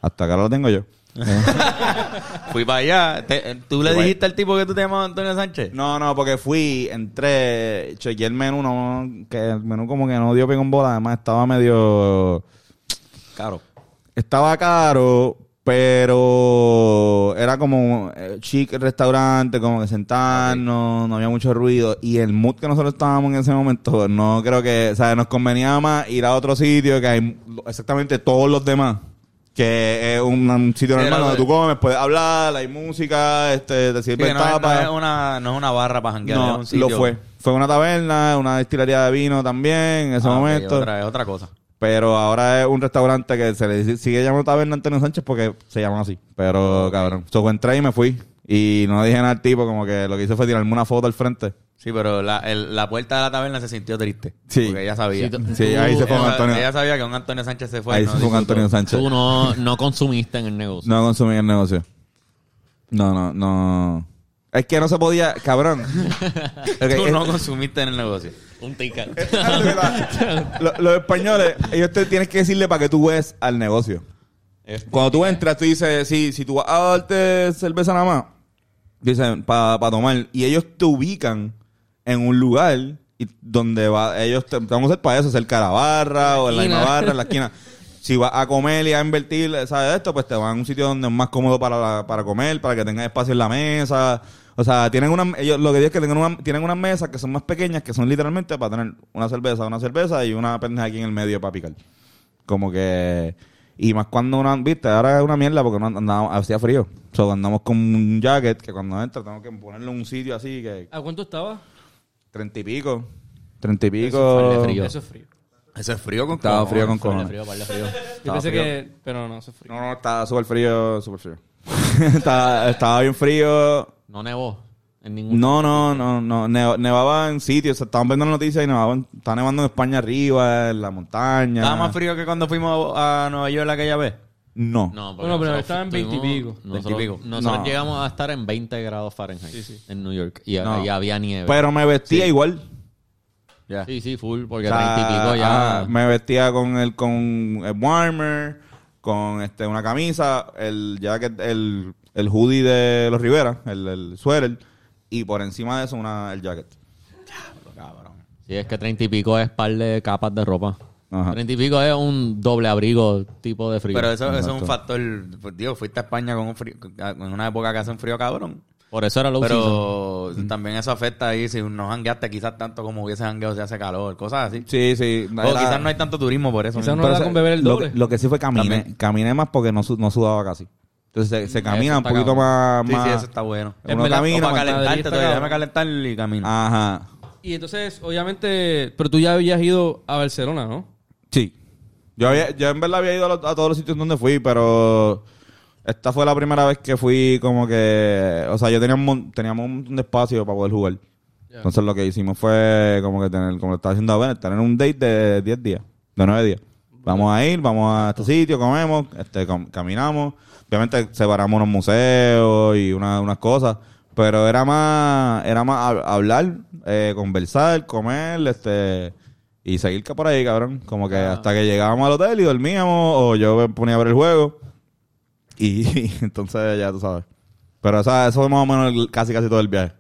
Speaker 4: Hasta acá lo tengo yo.
Speaker 3: Fui para allá. Te- eh, ¿Tú le dijiste al tipo que tú te llamabas Antonio Sánchez?
Speaker 4: No, no, porque fui, entré, chequeé el menú, no, que el menú como que no dio pie con bola, además estaba medio,
Speaker 3: Claro.
Speaker 4: estaba caro, pero era como eh, chic el restaurante, como que sentarnos, no había mucho ruido, y el mood que nosotros estábamos en ese momento, no creo que, o sea, nos convenía más ir a otro sitio que hay exactamente todos los demás. Que es un, un sitio
Speaker 3: Sí,
Speaker 4: normal donde
Speaker 3: de-
Speaker 4: tú comes, puedes hablar, hay música, este, te
Speaker 3: Sí,
Speaker 4: sirven
Speaker 3: que no, es, no
Speaker 4: tapas.
Speaker 3: es una, no es una barra para janguear, es
Speaker 4: No,
Speaker 3: un sitio.
Speaker 4: lo fue. Fue una taberna, una destilería de vino también en ese
Speaker 3: Ah,
Speaker 4: momento.
Speaker 3: otra, es otra cosa.
Speaker 4: Pero ahora es un restaurante que se le sigue llamando Taberna Antonio Sánchez porque se llama así. Pero, cabrón. So, entré y me fui. Y no dije nada al tipo, como que lo que hice fue tirarme una foto al frente.
Speaker 3: Sí, pero la, el- la puerta de la taberna se sintió triste.
Speaker 4: Sí.
Speaker 3: Porque ella sabía.
Speaker 2: Sí, tú-
Speaker 4: Sí, ahí se fue con
Speaker 3: ella,
Speaker 4: Antonio.
Speaker 3: ella sabía que un Antonio Sánchez se fue.
Speaker 4: Ahí
Speaker 3: no
Speaker 4: se fue
Speaker 3: disfrutó.
Speaker 4: Antonio Sánchez.
Speaker 2: Tú no, no consumiste en el negocio.
Speaker 4: No consumí el negocio. No, no, no. Es que no se podía, cabrón. Ok,
Speaker 3: Tú
Speaker 4: es-
Speaker 3: no consumiste en el negocio.
Speaker 2: Un ticket.
Speaker 4: Lo- los españoles, ellos te tienes que decirle para que tú ves al negocio. Cuando tú entras, tú dices, si, si tú vas a darte cerveza nada más, dicen, para tomar, y ellos te ubican en un lugar y donde va, ellos te, te vamos a hacer para eso, cerca de la barra o en la misma barra, en la esquina. Si vas a comer y a invertir, ¿sabes de esto? Pues te van a un sitio donde es más cómodo para, la- para comer, para que tengas espacio en la mesa. O sea, tienen una, ellos lo que digo es que tienen, una, tienen unas mesas que son más pequeñas, que son literalmente para tener una cerveza, una cerveza y una pendeja aquí en el medio para picar. Como que... Y más cuando una... Viste, ahora es una mierda porque no andamos, hacía frío. O sea, andamos con un jacket que cuando entra tengo que ponerlo en un sitio así que...
Speaker 1: ¿A cuánto estaba?
Speaker 4: Treinta y pico. Treinta y pico.
Speaker 2: frío.
Speaker 1: Eso es frío.
Speaker 3: Ese es frío con
Speaker 4: Estaba frío con cojones.
Speaker 2: frío, par de frío.
Speaker 1: Yo pensé
Speaker 4: frío.
Speaker 1: que... Pero no, eso es frío.
Speaker 4: No, no, estaba súper frío, súper frío. estaba, estaba bien frío.
Speaker 2: No nevó en ningún
Speaker 4: No, no, no, no. Neva- nevaba en sitios. estaban viendo noticias y nevaba. Estaba nevando en España arriba, en la montaña.
Speaker 3: ¿Estaba más frío que cuando fuimos a Nueva York aquella vez?
Speaker 4: No.
Speaker 2: No, porque
Speaker 1: Bueno, pero
Speaker 2: nosotros
Speaker 1: estaba en
Speaker 2: estuvimos-
Speaker 1: 20 y pico.
Speaker 2: Nosotros,
Speaker 3: 20 y pico.
Speaker 2: nosotros
Speaker 4: No.
Speaker 2: llegamos a estar en 20 grados Fahrenheit en New York y,
Speaker 4: No.
Speaker 2: y había nieve.
Speaker 4: Pero me vestía igual.
Speaker 3: Ya.
Speaker 2: sí, sí, full, porque
Speaker 4: O sea,
Speaker 2: 30 y pico ya.
Speaker 4: ajá, me vestía con el con el warmer, con este una camisa, el jacket, el, el hoodie de los Rivera, el, el suéter, y por encima de eso una, el jacket.
Speaker 2: Sí, es que 30 y pico es par de capas de ropa.
Speaker 4: Ajá.
Speaker 2: 30 y pico es un doble abrigo tipo de frío.
Speaker 3: Pero eso, eso es un factor. Pues, Digo, fuiste a España con un frío, en una época que hace un frío cabrón.
Speaker 2: Por eso era season.
Speaker 3: Pero también eso afecta ahí si no jangueaste quizás tanto como hubiese jangueado si hace calor, cosas así.
Speaker 4: Sí, sí.
Speaker 3: O
Speaker 4: era-
Speaker 3: quizás no hay tanto turismo por eso.
Speaker 1: Quizás
Speaker 3: mismo.
Speaker 1: no
Speaker 4: pero
Speaker 1: da con beber el
Speaker 4: lo,
Speaker 1: doble.
Speaker 4: que- lo que sí fue caminé,
Speaker 3: También.
Speaker 4: caminé más porque no, su- no sudaba casi. Entonces se, se camina un poquito
Speaker 2: cabrón.
Speaker 4: más,
Speaker 3: Sí,
Speaker 4: más-
Speaker 3: sí, eso está bueno.
Speaker 1: Es
Speaker 4: uno
Speaker 1: verdad.
Speaker 4: camina
Speaker 3: para calentarte, todavía déjame calentar y camina.
Speaker 4: Ajá.
Speaker 1: Y entonces, obviamente... Pero tú ya habías ido a Barcelona, ¿no?
Speaker 4: Sí. Yo, había, yo en verdad había ido a, los- a todos los sitios donde fui, pero esta fue la primera vez que fui como que... O sea, yo tenía un, teníamos un montón de espacio para poder jugar. Entonces lo que hicimos fue como que tener, como lo estaba haciendo Abel, tener un date de 10 días, de 9 días. Vamos a ir, vamos a este sitio, comemos, este, cam- caminamos. Obviamente separamos unos museos y una- unas cosas, pero era más, era más hab- hablar, eh, conversar, comer, este, y seguir que por ahí, cabrón. Como que hasta que llegábamos al hotel y dormíamos, o yo me ponía a ver el juego. Y, entonces ya tú sabes. Pero o sea, eso fue más o menos el- casi casi todo el viaje.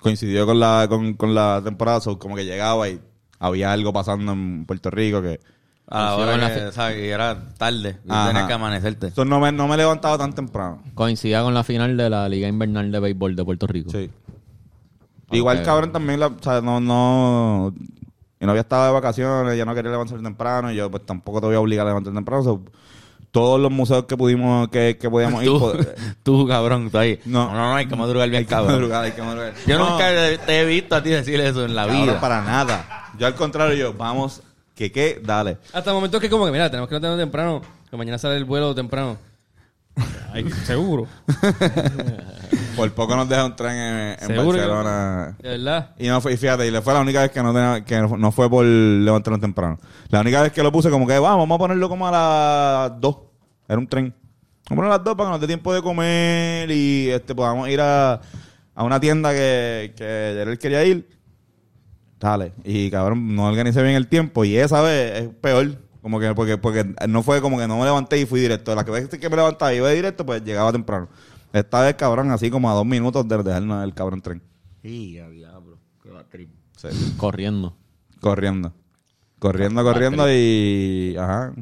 Speaker 4: Coincidió con la, con, con la temporada, so, como que llegaba y había algo pasando en Puerto Rico que...
Speaker 3: A la
Speaker 2: Sí,
Speaker 3: hora
Speaker 2: con la
Speaker 3: que,
Speaker 2: fi-
Speaker 3: ¿sabes? Y era tarde. Tenías que amanecerte.
Speaker 4: Entonces no me, no me levantaba tan temprano.
Speaker 2: Coincidía con la final de la Liga Invernal de Béisbol de Puerto Rico.
Speaker 4: Sí. Igual cabrón también, la, o sea, no, no... Mi novia estaba de vacaciones, ya no quería levantarse temprano y yo pues tampoco te voy a obligar a levantar temprano. todos los museos que pudimos, que, que podíamos ir...
Speaker 3: Tú,
Speaker 4: pues,
Speaker 3: tú, cabrón, tú ahí.
Speaker 4: No.
Speaker 3: No, no, hay que madrugar bien,
Speaker 4: hay que
Speaker 3: cabrón.
Speaker 4: madrugar, hay que madrugar.
Speaker 3: Yo
Speaker 4: No.
Speaker 3: nunca te he visto a ti decir eso en la
Speaker 4: Cabrón,
Speaker 3: vida.
Speaker 4: para nada. Yo al contrario, yo, vamos, que qué, dale.
Speaker 1: Hasta el momento que como que, mira, tenemos que levantarnos temprano. Que mañana sale el vuelo temprano. Ay, seguro.
Speaker 4: Por poco nos deja un tren en,
Speaker 1: que-
Speaker 4: Barcelona.
Speaker 1: De verdad.
Speaker 4: Y no fue, y fíjate, y le fue la única vez que no tenía, que no fue por levantarnos temprano. La única vez que lo puse como que, vamos, vamos a ponerlo como a las 2. Era un tren. Vamos a ponerlo a las 2 para que nos dé tiempo de comer y este podamos ir a, a una tienda que, que él quería ir. Dale. Y cabrón, no organicé bien el tiempo. Y esa vez es peor. Como que, porque, porque no fue como que no me levanté y fui directo. La que vez que me levantaba y iba directo, pues llegaba temprano. Esta vez, cabrón, así como a dos minutos de dejarnos el cabrón tren.
Speaker 3: Sí, a diablo. Qué va trip.
Speaker 4: Sí.
Speaker 2: Corriendo.
Speaker 4: Corriendo. Corriendo, corriendo y. Ajá.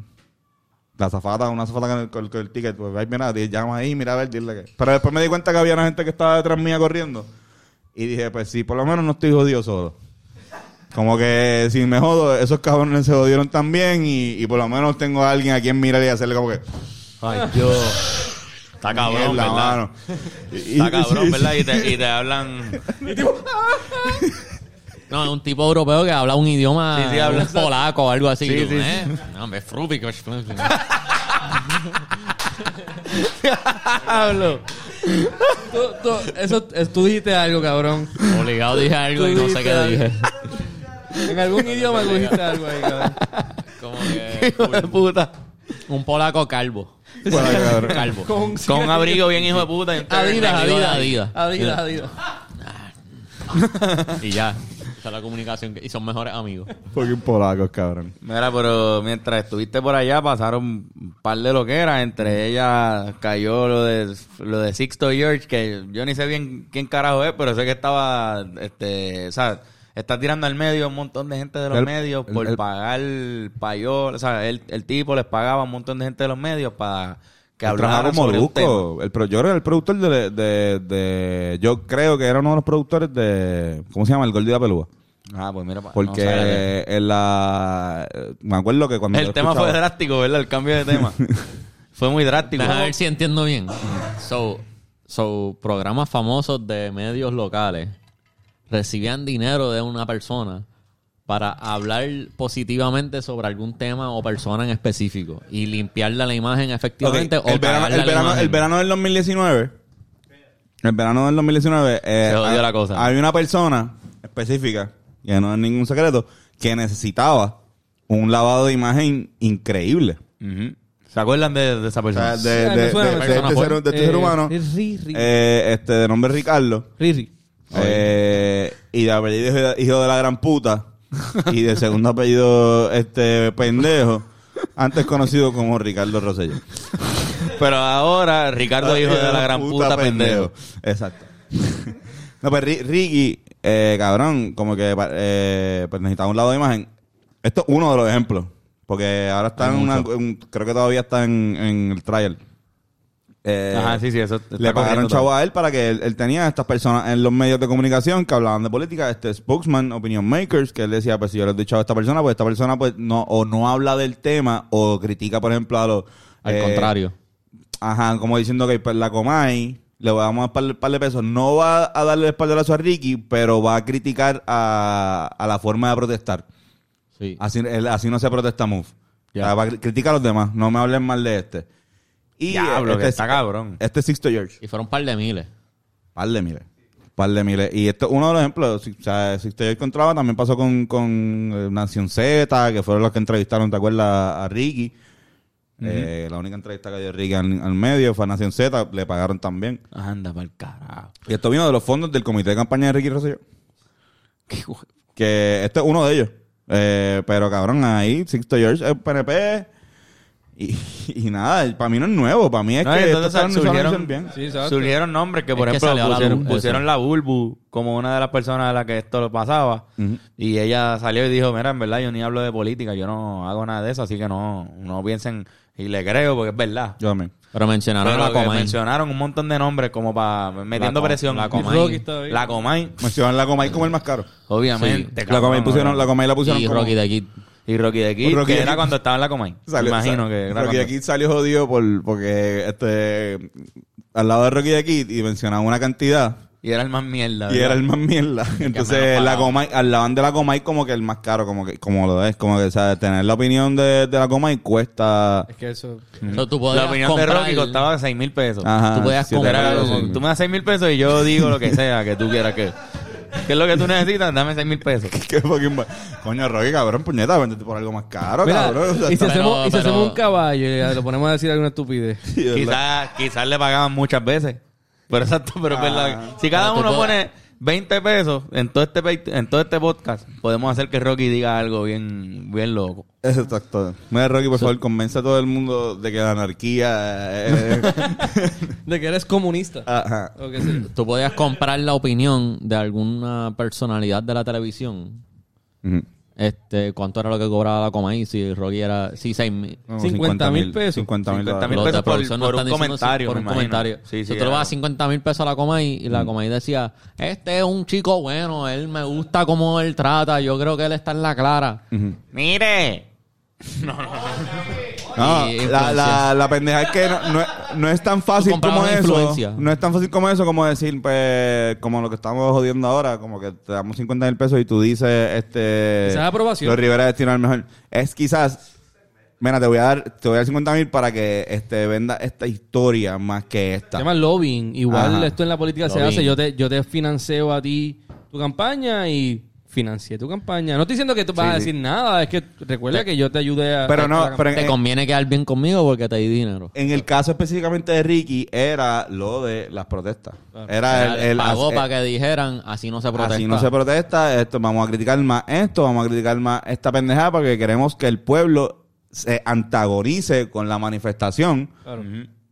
Speaker 4: La zafata, una zafata con el, con el- con el ticket, pues ay, mira, llama ahí, mira a ver, dile que. Pero después me di cuenta que había una gente que estaba detrás mía corriendo. Y dije, pues sí, por lo menos no estoy jodido solo. Como que si me jodo, esos cabrones se jodieron también y, y por lo menos tengo a alguien a quien mirar y hacerle como que.
Speaker 3: Ay, Dios. Está cabrón,
Speaker 4: "Mierda,
Speaker 3: ¿verdad?
Speaker 4: mano". Y-
Speaker 3: Está cabrón,
Speaker 4: sí,
Speaker 3: ¿verdad?
Speaker 4: sí.
Speaker 3: Y te, y te hablan.
Speaker 2: No, un tipo europeo que habla un idioma
Speaker 3: Sí, sí, habla-
Speaker 2: un polaco o algo así.
Speaker 3: Sí,
Speaker 2: Tú,
Speaker 3: sí,
Speaker 2: ¿eh? No, me frupi,
Speaker 3: Hablo.
Speaker 1: Tú, tú- eso, es- tú dijiste algo, cabrón.
Speaker 2: Obligado dije algo y no sé qué dije.
Speaker 1: En algún idioma dijiste algo ahí, cabrón.
Speaker 2: Como que
Speaker 3: Hijo de puta.
Speaker 2: un polaco calvo. Calvo.
Speaker 1: Con,
Speaker 3: Con un abrigo bien hijo de puta. y un
Speaker 1: Adidas,
Speaker 2: Adidas,
Speaker 1: Adidas,
Speaker 2: Adidas.
Speaker 1: Adidas, Adidas.
Speaker 2: Y ya. Esa es la comunicación. que- Y son mejores amigos.
Speaker 4: Fucking polacos, cabrón.
Speaker 3: Mira, pero mientras estuviste por allá pasaron un par de loqueras. Entre ellas cayó lo de lo de Sixto George, que yo ni sé bien quién carajo es, pero sé que estaba, este, o sea, está tirando al medio a un montón de gente de los
Speaker 4: El-
Speaker 3: medios
Speaker 4: el-
Speaker 3: por
Speaker 4: el-
Speaker 3: pagar payol, o sea, el, el tipo les pagaba a un montón de gente de los medios para que hablaran
Speaker 4: como
Speaker 3: sobre.
Speaker 4: Molusco. El, pro- yo que el productor de, de, de- Yo creo que era uno de los productores de... ¿Cómo se llama? El Gordi de la Pelúa.
Speaker 3: Ah, pues mira, no
Speaker 4: Porque
Speaker 3: sabía.
Speaker 4: en la... Me acuerdo que cuando...
Speaker 3: el tema fue drástico, ¿verdad? El cambio de tema. fue muy drástico.
Speaker 2: Déjame ver si entiendo bien. So, so, programas famosos de medios locales recibían dinero de una persona para hablar positivamente sobre algún tema o persona en específico y limpiarle la imagen efectivamente
Speaker 4: Ok,
Speaker 2: o
Speaker 4: el, verano, el,
Speaker 2: la
Speaker 4: verano,
Speaker 2: imagen.
Speaker 4: el verano del 2019. El verano del 2019. eh,
Speaker 3: Se jodió
Speaker 4: ha-
Speaker 3: la cosa.
Speaker 4: Hay una persona específica, que no es ningún secreto, que necesitaba un lavado de imagen increíble.
Speaker 3: ¿Se acuerdan de, de esa
Speaker 4: O
Speaker 3: persona?
Speaker 4: sea, de, este ser, de
Speaker 1: Eh,
Speaker 4: humano. eh, este, de nombre Ricardo.
Speaker 1: Riri.
Speaker 4: Eh, y de apellido hijo de- la gran puta. y de segundo apellido este pendejo. Antes conocido como Ricardo Rosselló.
Speaker 3: Pero ahora, Ricardo, hijo de la gran puta, pendejo.
Speaker 4: Exacto. no, pues Ri- Ricky, eh, cabrón, como que eh, pues necesitaba un lado de imagen. Esto es uno de los ejemplos. Porque ahora está en una. un- creo que todavía está en, en el trial. Eh,
Speaker 3: Ajá, sí, sí, eso está
Speaker 4: le pagaron
Speaker 3: corriendo
Speaker 4: chavo a él para que él, él tenía a estas personas en los medios de comunicación que hablaban de política, este spokesman, opinion makers, que él decía, pues si yo les doy chavo a esta persona, pues esta persona pues no, o no habla del tema, o critica, por ejemplo, a los
Speaker 2: Al
Speaker 4: eh,
Speaker 2: contrario.
Speaker 4: Ajá, como diciendo que pues, la Comay le vamos a dar un par, de pesos. No va a darle el espaldarazo a Ricky, pero va a criticar a, a la forma de protestar.
Speaker 2: Sí.
Speaker 4: Así, así no se protesta move. O sea, va a cri- criticar a los demás. No me hablen mal de este. Y
Speaker 3: Diablo, que
Speaker 4: este,
Speaker 3: está cabrón.
Speaker 4: Este es Sixto George.
Speaker 2: Y fueron un par de miles.
Speaker 4: Par de miles. Par de miles. Y esto es uno de los ejemplos. O sea, Sixto George Contraba también pasó con, con eh, Nación Z, que fueron los que entrevistaron, ¿te acuerdas? A Ricky. Eh, la única entrevista que dio Ricky al, al medio fue a Nación Z. Le pagaron también.
Speaker 3: Anda pa'l carajo.
Speaker 4: Y esto vino de los fondos del comité de campaña de Ricky Rosselló. Que este es uno de ellos. Eh, pero cabrón, ahí Sixto George es PNP. Y, y nada, para mí no es nuevo. Para mí es
Speaker 3: No,
Speaker 4: que
Speaker 3: entonces
Speaker 4: estos
Speaker 3: surgieron-
Speaker 4: bien.
Speaker 1: Sí.
Speaker 3: Surgieron nombres que, por
Speaker 2: Es
Speaker 3: ejemplo,
Speaker 2: a la
Speaker 3: pusieron, pusieron la Bulbu como una de las personas a la que esto lo pasaba. Y ella salió y dijo, mira, en verdad yo ni hablo de política, yo no hago nada de eso, así que no, no piensen, y le creo porque es verdad.
Speaker 4: Yo también.
Speaker 2: Pero mencionaron
Speaker 3: Pero
Speaker 2: la Comay.
Speaker 3: mencionaron un montón de nombres como para metiendo presión.
Speaker 2: la Comay.
Speaker 3: La Comay,
Speaker 4: Mencionan la Comay como el más caro.
Speaker 3: obviamente.
Speaker 4: la
Speaker 3: cabrón,
Speaker 4: Comay pusieron, la Comay la pusieron
Speaker 2: Y
Speaker 4: como...
Speaker 2: Rocky de Kid.
Speaker 3: Y Rocky de Kid,
Speaker 4: Rocky
Speaker 3: que
Speaker 4: de
Speaker 3: era
Speaker 4: Kid.
Speaker 3: cuando estaba en la Comay.
Speaker 4: Salió-
Speaker 3: Me imagino
Speaker 4: sal-
Speaker 3: que era
Speaker 4: Rocky de
Speaker 3: cuando-
Speaker 4: Kid salió jodido por, porque este al lado de Rocky de Kid y mencionaba una cantidad
Speaker 3: Y era el más mierda.
Speaker 4: y
Speaker 3: ¿verdad?
Speaker 4: era el más mierda. Entonces la Comay, al lado de la Comay como que el más caro, como que como lo es, como que sea, tener la opinión de, de la Comay cuesta
Speaker 1: Es que eso...
Speaker 2: So, tú podías
Speaker 3: La opinión de
Speaker 2: comprar-
Speaker 3: Rocky costaba 6 mil pesos.
Speaker 4: Ajá,
Speaker 2: Tú podías
Speaker 4: siete
Speaker 2: comprar-
Speaker 3: Era
Speaker 4: pesos,
Speaker 3: como,
Speaker 4: sí.
Speaker 3: tú me das 6 mil pesos y yo digo lo que sea que tú quieras que. ¿Qué es lo que tú necesitas? Dame 6 mil pesos.
Speaker 4: Qué fucking ba- Coño, Rocky, cabrón, puñeta, vendete por algo más caro,
Speaker 1: Mira,
Speaker 4: cabrón. O sea,
Speaker 1: y si,
Speaker 4: está-
Speaker 1: hacemos,
Speaker 2: pero-
Speaker 1: y si hacemos un caballo y lo ponemos a decir alguna estupidez.
Speaker 4: Sí, ¿verdad?
Speaker 3: Quizás quizás le pagaban muchas veces. Pero exacto, pero es verdad. Si cada
Speaker 2: Pero tú
Speaker 3: uno
Speaker 2: puedes-
Speaker 3: pone 20 pesos en todo este en todo este podcast, podemos hacer que Rocky diga algo bien, bien loco.
Speaker 4: Exacto. Mira, Rocky, por favor, convence a todo el mundo de que la anarquía... eh,
Speaker 1: De que eres comunista.
Speaker 4: Ajá.
Speaker 1: O que sí.
Speaker 2: Tú podías comprar la opinión de alguna personalidad de la televisión.
Speaker 4: Ujú.
Speaker 2: Este, ¿cuánto era lo que cobraba la Comay? Si Rocky era, sí, seis mil.
Speaker 4: No,
Speaker 1: 50 mil pesos.
Speaker 4: 50 mil
Speaker 3: 50 mil
Speaker 2: Los
Speaker 3: pesos por-
Speaker 2: no
Speaker 3: por
Speaker 2: están
Speaker 3: un
Speaker 2: diciendo si-
Speaker 3: comentario,
Speaker 2: Por un comentario.
Speaker 3: Sí, sí,
Speaker 2: tú le vas 50 mil pesos a la Comay y la Comay decía, este es un chico bueno, él me gusta cómo él trata, yo creo que él está en la clara.
Speaker 3: ¡Mire!
Speaker 4: No,
Speaker 2: Y
Speaker 4: la,
Speaker 2: influencia.
Speaker 4: la, la pendeja es que no, no es, no es tan fácil como eso.
Speaker 2: influencia.
Speaker 4: No es tan fácil como eso, como decir, pues, como lo que estamos jodiendo ahora, como que te damos 50 mil pesos y tú dices, este...
Speaker 1: Quizás aprobación.
Speaker 4: Los Rivera destinan mejor. Es quizás, mira, te voy a dar, te voy a dar 50 mil para que este, venda esta historia más que esta.
Speaker 1: Se llama lobbying. Igual
Speaker 4: Ajá.
Speaker 1: esto en la política se hace. Yo te, yo te financio a ti tu campaña y financié tu campaña. No estoy diciendo que tú vas
Speaker 4: Sí,
Speaker 1: a
Speaker 4: sí.
Speaker 1: decir nada. Es que recuerda que yo te ayudé a...
Speaker 4: Pero no, pero en,
Speaker 2: Te conviene quedar bien conmigo porque te di dinero.
Speaker 4: en el caso específicamente de Ricky, era lo de las protestas. Era el... el
Speaker 2: pagó
Speaker 4: el-
Speaker 2: para que dijeran, así no se protesta.
Speaker 4: Así no se protesta, esto, vamos a criticar más esto, vamos a criticar más esta pendejada porque queremos que el pueblo se antagonice con la manifestación
Speaker 1: Claro.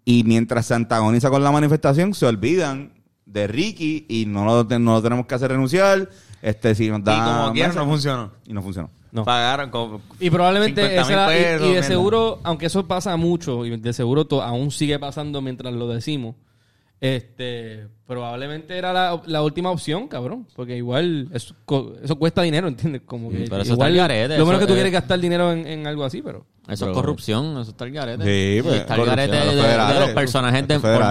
Speaker 4: y mientras se antagoniza con la manifestación se olvidan de Ricky y no lo, no lo tenemos que hacer renunciar. Este, si nos da
Speaker 3: Y como quiera no funcionó.
Speaker 4: Y no funcionó.
Speaker 1: No.
Speaker 3: Pagaron como...
Speaker 1: Y probablemente
Speaker 3: 50
Speaker 1: esa-
Speaker 3: mil
Speaker 1: y- de seguro, aunque eso pasa mucho, y de seguro to- aún sigue pasando mientras lo decimos, este probablemente era la, la última opción, cabrón. Porque igual eso, cuesta dinero, ¿entiendes? Como que
Speaker 2: pero eso
Speaker 1: igual,
Speaker 2: está al garete,
Speaker 1: Lo menos que tú
Speaker 2: es-
Speaker 1: quieres gastar dinero en, en algo así, pero...
Speaker 2: Eso
Speaker 4: Pero-
Speaker 2: es corrupción, eso está el garete.
Speaker 4: Sí, pues,
Speaker 2: está el garete de, los personajes de, por,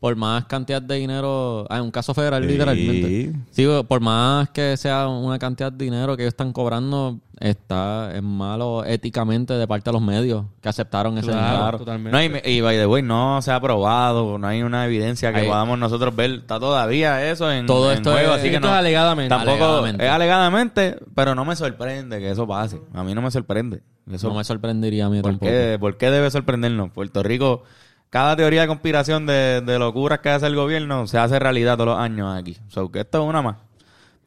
Speaker 2: por más cantidad de dinero, hay un caso federal
Speaker 4: Sí.
Speaker 2: literalmente. Sí, por más que sea una cantidad de dinero que ellos están cobrando, está es malo éticamente de parte de los medios que aceptaron ese
Speaker 1: Claro,
Speaker 2: dinero.
Speaker 1: totalmente.
Speaker 3: No, y, y by the way, no se ha probado, no hay una evidencia que
Speaker 2: Ahí.
Speaker 3: podamos nosotros ver. Está todavía eso en,
Speaker 2: Todo
Speaker 3: en
Speaker 2: esto
Speaker 3: juego,
Speaker 2: es-
Speaker 3: así que
Speaker 1: esto
Speaker 3: no.
Speaker 1: es alegadamente.
Speaker 3: Tampoco
Speaker 2: Alegadamente.
Speaker 3: es alegadamente, pero no me sorprende que eso pase. A mí no me sorprende. Eso,
Speaker 2: No me sorprendería a mí
Speaker 3: ¿por,
Speaker 2: tampoco.
Speaker 3: qué, ¿Por qué debe sorprendernos? Puerto Rico, cada teoría de conspiración de, de locuras que hace el gobierno se hace realidad todos los años aquí. So, que esto es una más.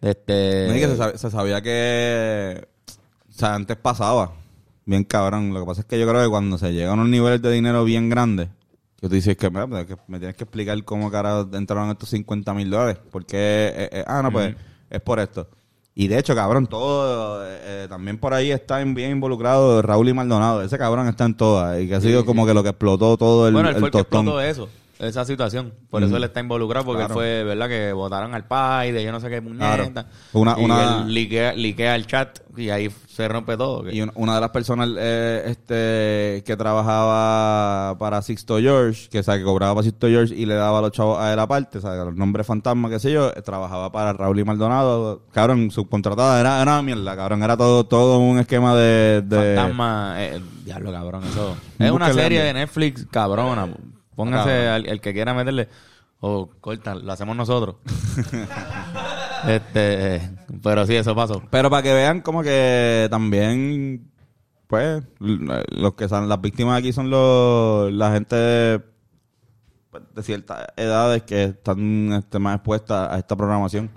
Speaker 3: Este,
Speaker 4: No, que se, sab- se sabía que. O sea, antes pasaba. Bien cabrón. Lo que pasa es que yo creo que cuando se llega a unos niveles de dinero bien grandes, que tú dices que, pues, que me tienes que explicar cómo cara entraron estos 50 mil dólares. Porque, eh, eh, ah, no, pues es por esto. Y de hecho, cabrón, todo, eh, eh, también por ahí está en- bien involucrado Raúl y Maldonado. Ese cabrón está en todas. Y que ha sido como que lo que explotó todo el,
Speaker 3: bueno,
Speaker 4: el
Speaker 3: fue el que explotó eso, esa situación. Por eso él está involucrado, porque
Speaker 4: Claro.
Speaker 3: fue, ¿verdad? Que votaron al PAI, de yo no sé qué
Speaker 4: Claro.
Speaker 3: puñeta.
Speaker 4: Una-
Speaker 3: y
Speaker 4: una-
Speaker 3: él liquea, liquea el chat y ahí se rompe todo.
Speaker 4: Y un- una de las personas eh, este que trabajaba para Sixto George, que, o sea, que cobraba para Sixto George y le daba a los chavos a él aparte, o sea, los nombres fantasma, qué sé yo, eh, trabajaba para Raúl y Maldonado. Cabrón, subcontratada era, era mierda, cabrón. Era todo, todo un esquema de... de
Speaker 3: Fantasma, eh, diablo cabrón, eso. Es una serie de Netflix cabrona. Pónganse al el que quiera meterle. O corta, lo hacemos nosotros. este, pero sí, eso pasó.
Speaker 4: Pero para que vean como que también, pues, los que son las víctimas aquí son los la gente pues, de ciertas edades que están este, más expuestas a esta programación.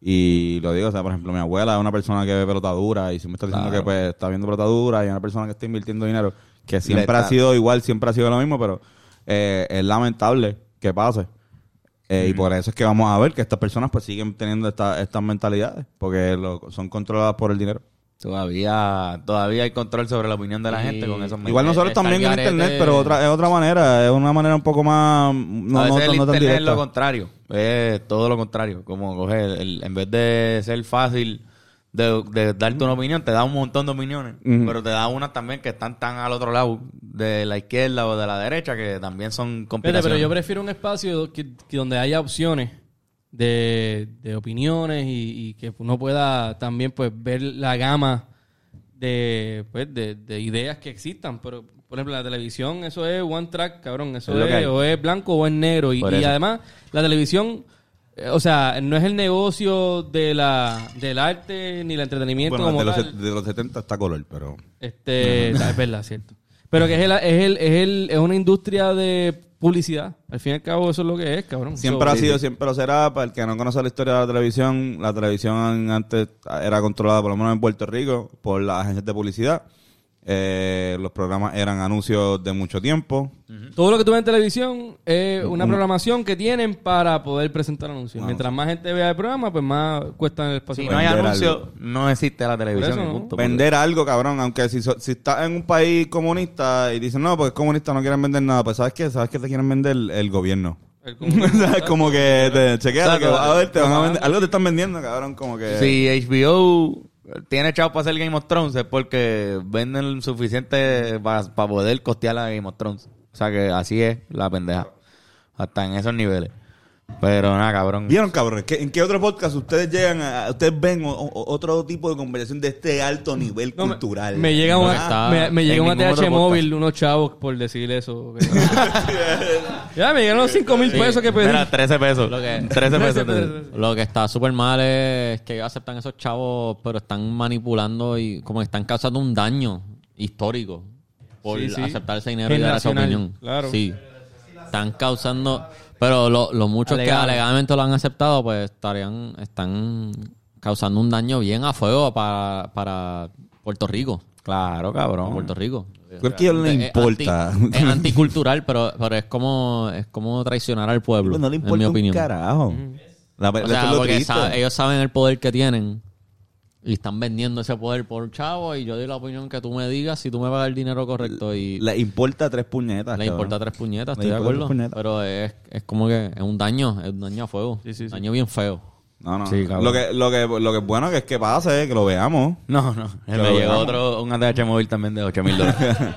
Speaker 4: Y lo digo, o sea, por ejemplo, mi abuela es una persona que ve pelota dura y siempre está diciendo
Speaker 3: Claro.
Speaker 4: que pues está viendo pelota dura y es una persona que está invirtiendo dinero, que siempre ha sido igual, siempre ha sido lo mismo, pero eh, es lamentable que pase. Eh, Y por eso es que vamos a ver que estas personas pues siguen teniendo esta- estas mentalidades, porque lo- son controladas por el dinero.
Speaker 3: Todavía, todavía hay control sobre la opinión de la gente con esos
Speaker 4: Igual nosotros
Speaker 2: está
Speaker 4: también en internet, pero otra, es otra manera, es una manera un poco más... No,
Speaker 3: a
Speaker 4: no,
Speaker 3: veces el
Speaker 4: no tan
Speaker 3: internet es lo contrario. Es todo lo contrario. Como coger, el- en vez de ser fácil de, de darte una opinión, te da un montón de opiniones. Pero te da unas también que están tan al otro lado, de la izquierda o de la derecha, que también son conspiraciones.
Speaker 1: pero yo prefiero un espacio que, que donde haya opciones de, de opiniones y, y que uno pueda también pues ver la gama de, pues, de, de ideas que existan. Pero, por ejemplo, la televisión, eso es one track, cabrón. Eso
Speaker 3: Es lo
Speaker 1: es, o es blanco o es negro. Y, además, la televisión, o sea, no es el negocio de la, del arte ni el entretenimiento
Speaker 4: Bueno,
Speaker 1: como
Speaker 4: de los,
Speaker 1: tal.
Speaker 4: de los 70 está color, pero...
Speaker 1: Este, es verdad, cierto. Pero que es, el, es, el, es, el, es una industria de publicidad. Al fin y al cabo, eso es lo que es, cabrón.
Speaker 4: Siempre
Speaker 1: So,
Speaker 4: ha sido, siempre lo será. Para el que no conoce la historia de la televisión, la televisión antes era controlada, por lo menos en Puerto Rico, por las agencias de publicidad. Eh, los programas eran anuncios de mucho tiempo.
Speaker 1: Todo lo que tú ves en televisión es una programación que tienen para poder presentar anuncios. Mientras más gente vea el programa, pues más cuesta el espacio.
Speaker 3: Si no hay anuncio, no existe la televisión.
Speaker 1: Eso, ¿no?
Speaker 4: Vender algo, cabrón. Aunque si, so- si estás en un país comunista y dicen, no, porque es comunista, no quieren vender nada. Pues, ¿sabes qué? ¿Sabes qué te quieren vender? El gobierno. Es como que te chequea que a ver, te van a vender. Algo te están vendiendo, cabrón. Como que.
Speaker 3: Si HBO tiene chavos para hacer Game of Thrones es porque venden suficiente para poder costear la Game of Thrones. O sea que así es la pendeja. Hasta en esos niveles. Pero nada, cabrón.
Speaker 4: ¿Vieron, cabrones? ¿Qué- ¿En qué otro podcast ustedes llegan a... Ustedes ven o- o- otro tipo de conversación de este alto nivel
Speaker 1: No, me-
Speaker 4: cultural?
Speaker 1: Me, llega
Speaker 2: No
Speaker 1: una,
Speaker 2: está
Speaker 1: me, me llega una TH móvil, unos chavos por decir eso. ya, me llegaron los 5 mil pesos que pedí.
Speaker 3: Mira, 13 pesos.
Speaker 2: Lo que-
Speaker 3: 13 pesos.
Speaker 1: 13
Speaker 2: Lo que está súper mal es que ellos aceptan esos chavos, pero están manipulando y como que están causando un daño histórico por
Speaker 1: Sí, sí.
Speaker 2: aceptar ese dinero y dar esa opinión.
Speaker 1: claro.
Speaker 2: Sí. Están causando... Pero lo- los muchos que
Speaker 1: Alegadamente.
Speaker 2: lo han aceptado, pues estarían... Están causando un daño bien a fuego para, para Puerto Rico.
Speaker 3: Claro, cabrón.
Speaker 2: Puerto Rico.
Speaker 4: ¿Por qué no le
Speaker 2: Es
Speaker 4: importa?
Speaker 2: anti- es anticultural, pero, pero es como es como traicionar al pueblo,
Speaker 4: no le
Speaker 2: en mi
Speaker 4: importa un
Speaker 2: opinión.
Speaker 4: carajo. La,
Speaker 2: O sea,
Speaker 4: es lo
Speaker 2: porque
Speaker 4: triste.
Speaker 2: sa- ellos saben el poder que tienen y están vendiendo ese poder por chavo y yo doy la opinión que tú me digas si tú me pagas el dinero correcto y
Speaker 4: Le importa tres puñetas.
Speaker 2: le
Speaker 4: cabrón.
Speaker 2: importa tres puñetas,
Speaker 4: Le
Speaker 2: estoy de acuerdo. Pero es, es como que es un daño, es un daño a fuego.
Speaker 1: Sí, sí, sí.
Speaker 2: Daño bien feo.
Speaker 4: No, no. Lo, que, lo, que, lo que es bueno que es que pase, que lo veamos.
Speaker 3: No, no.
Speaker 4: Que
Speaker 3: me llegó
Speaker 4: veamos.
Speaker 3: otro, un ATH móvil también de 8 mil dólares.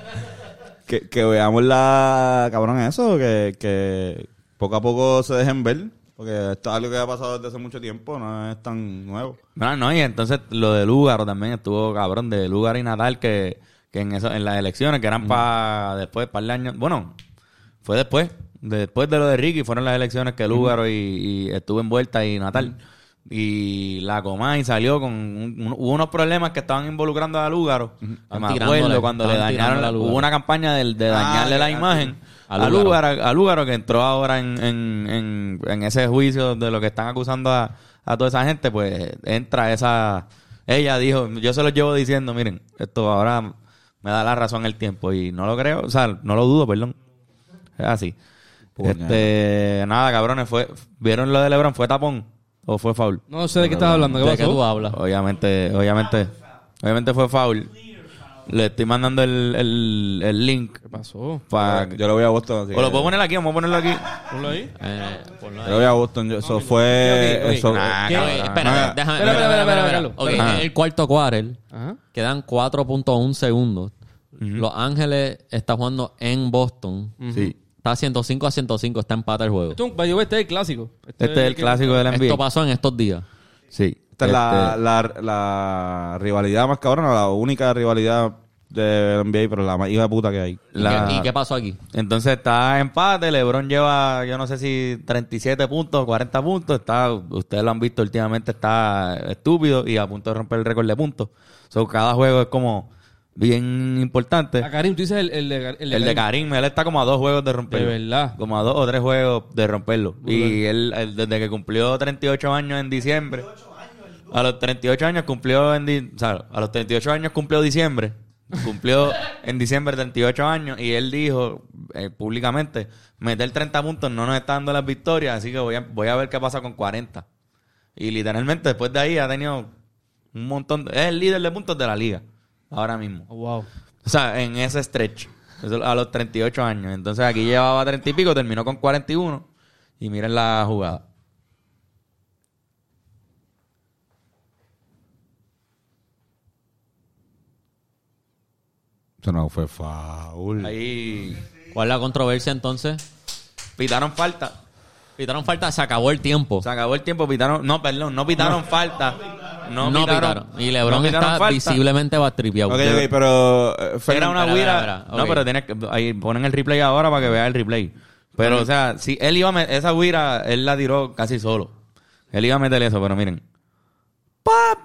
Speaker 4: Que, que veamos la... Cabrón, eso. Que, que poco a poco se dejen ver. Porque esto es algo que ha pasado desde hace mucho tiempo. No es tan nuevo.
Speaker 3: no, no, y entonces lo de Lúgaro también estuvo cabrón, de Lúgaro y Natal, que, que en, eso, en las elecciones, que eran para después, para el año. Bueno, fue después. Después de lo de Ricky, fueron las elecciones que Lúgaro y, y estuvo envuelta y Natal. Y la Comay salió con un- un- hubo unos problemas que estaban involucrando a Lúgaro. Que me acuerdo cuando le dañaron, la- hubo una campaña de, de dañarle
Speaker 4: Ah,
Speaker 3: la
Speaker 4: que-
Speaker 3: imagen
Speaker 2: a Lúgaro.
Speaker 3: Lúgaro, a Lúgaro que entró ahora en, en, en, en ese juicio de lo que están acusando a, a toda esa gente, pues entra esa... Ella dijo, yo se lo llevo diciendo, miren, esto ahora me da la razón el tiempo y no lo creo, o sea, no lo dudo, perdón. Es así. Este, nada, cabrones, fue, ¿vieron lo de LeBron? ¿Fue tapón o fue foul?
Speaker 1: No sé de qué estás hablando. ¿Qué
Speaker 2: ¿De qué tú
Speaker 1: pasó?
Speaker 2: hablas?
Speaker 3: Obviamente, obviamente, obviamente fue foul. Le estoy mandando el, el, el link
Speaker 1: ¿Qué pasó?
Speaker 3: para...
Speaker 4: Yo lo voy a Boston. Así
Speaker 3: O lo
Speaker 4: que-
Speaker 3: puedo poner aquí, vamos a ponerlo aquí.
Speaker 1: Ponlo ahí.
Speaker 2: Eh, ponlo ahí.
Speaker 4: Yo lo voy a Boston. Yo- eso fue...
Speaker 1: ok, ok.
Speaker 4: Eso,
Speaker 3: Nah,
Speaker 2: ¿Qué?
Speaker 3: cabrón.
Speaker 2: Espérate,
Speaker 4: Ah.
Speaker 2: déjame.
Speaker 1: Espera, espera, espera, espera, Carlos.
Speaker 2: Ok,
Speaker 3: Ajá.
Speaker 2: en el cuarto quarter
Speaker 1: Ajá.
Speaker 2: quedan 4.1 segundos. Los Ángeles está jugando en Boston.
Speaker 3: Sí.
Speaker 2: Está 105 a 105, está empate el juego.
Speaker 1: Este es el clásico.
Speaker 3: Este es el
Speaker 1: que-
Speaker 3: clásico del NBA.
Speaker 2: Esto pasó en estos días.
Speaker 3: Sí.
Speaker 4: Esta es la,
Speaker 3: Este,
Speaker 4: la, la rivalidad más cabrona, la única rivalidad del NBA, pero la más hija de puta que hay.
Speaker 2: ¿Y, qué, y qué pasó aquí?
Speaker 3: Entonces está empate, LeBron lleva, yo no sé si 37 puntos, 40 puntos, está, ustedes lo han visto últimamente, está estúpido y a punto de romper el récord de puntos. So, cada juego es como bien importante.
Speaker 1: A Karim, tú dices el, el de, el de
Speaker 3: El de Karim, él está como a dos juegos de romperlo.
Speaker 1: De verdad.
Speaker 3: Como a dos o tres juegos de romperlo. Y él, él, desde que cumplió 38 años en diciembre, a los 38 años cumplió en di- o sea, a los 38 años cumplió diciembre. Cumplió en diciembre 38 años y él dijo eh, públicamente, meter 30 puntos no nos está dando las victorias, así que voy a, voy a ver qué pasa con 40. Y literalmente después de ahí ha tenido un montón, de- es el líder de puntos de la liga, ahora mismo.
Speaker 1: Oh, wow.
Speaker 3: O sea, en ese stretch. Eso a los 38 años. Entonces aquí llevaba 30 y pico, terminó con 41. Y miren la jugada.
Speaker 4: Eso no fue foul.
Speaker 3: Ahí
Speaker 2: ¿Cuál es la controversia entonces?
Speaker 3: pitaron falta.
Speaker 2: Pitaron falta, se acabó el tiempo.
Speaker 3: Se acabó el tiempo, pitaron. No, perdón, no pitaron falta. No,
Speaker 2: No,
Speaker 3: pitaron,
Speaker 2: pitaron. Y LeBron
Speaker 3: no pitaron
Speaker 2: está
Speaker 3: falta.
Speaker 2: visiblemente bastripeado.
Speaker 4: Ok, ok, pero... eh,
Speaker 3: Era una guira.
Speaker 2: espera.
Speaker 3: No, pero tienes que. Ahí ponen el replay ahora para que vea el replay. Pero, o sea, si él iba a meter. Esa guira, él la tiró casi solo. Él iba a meter eso, pero miren. ¡Pap!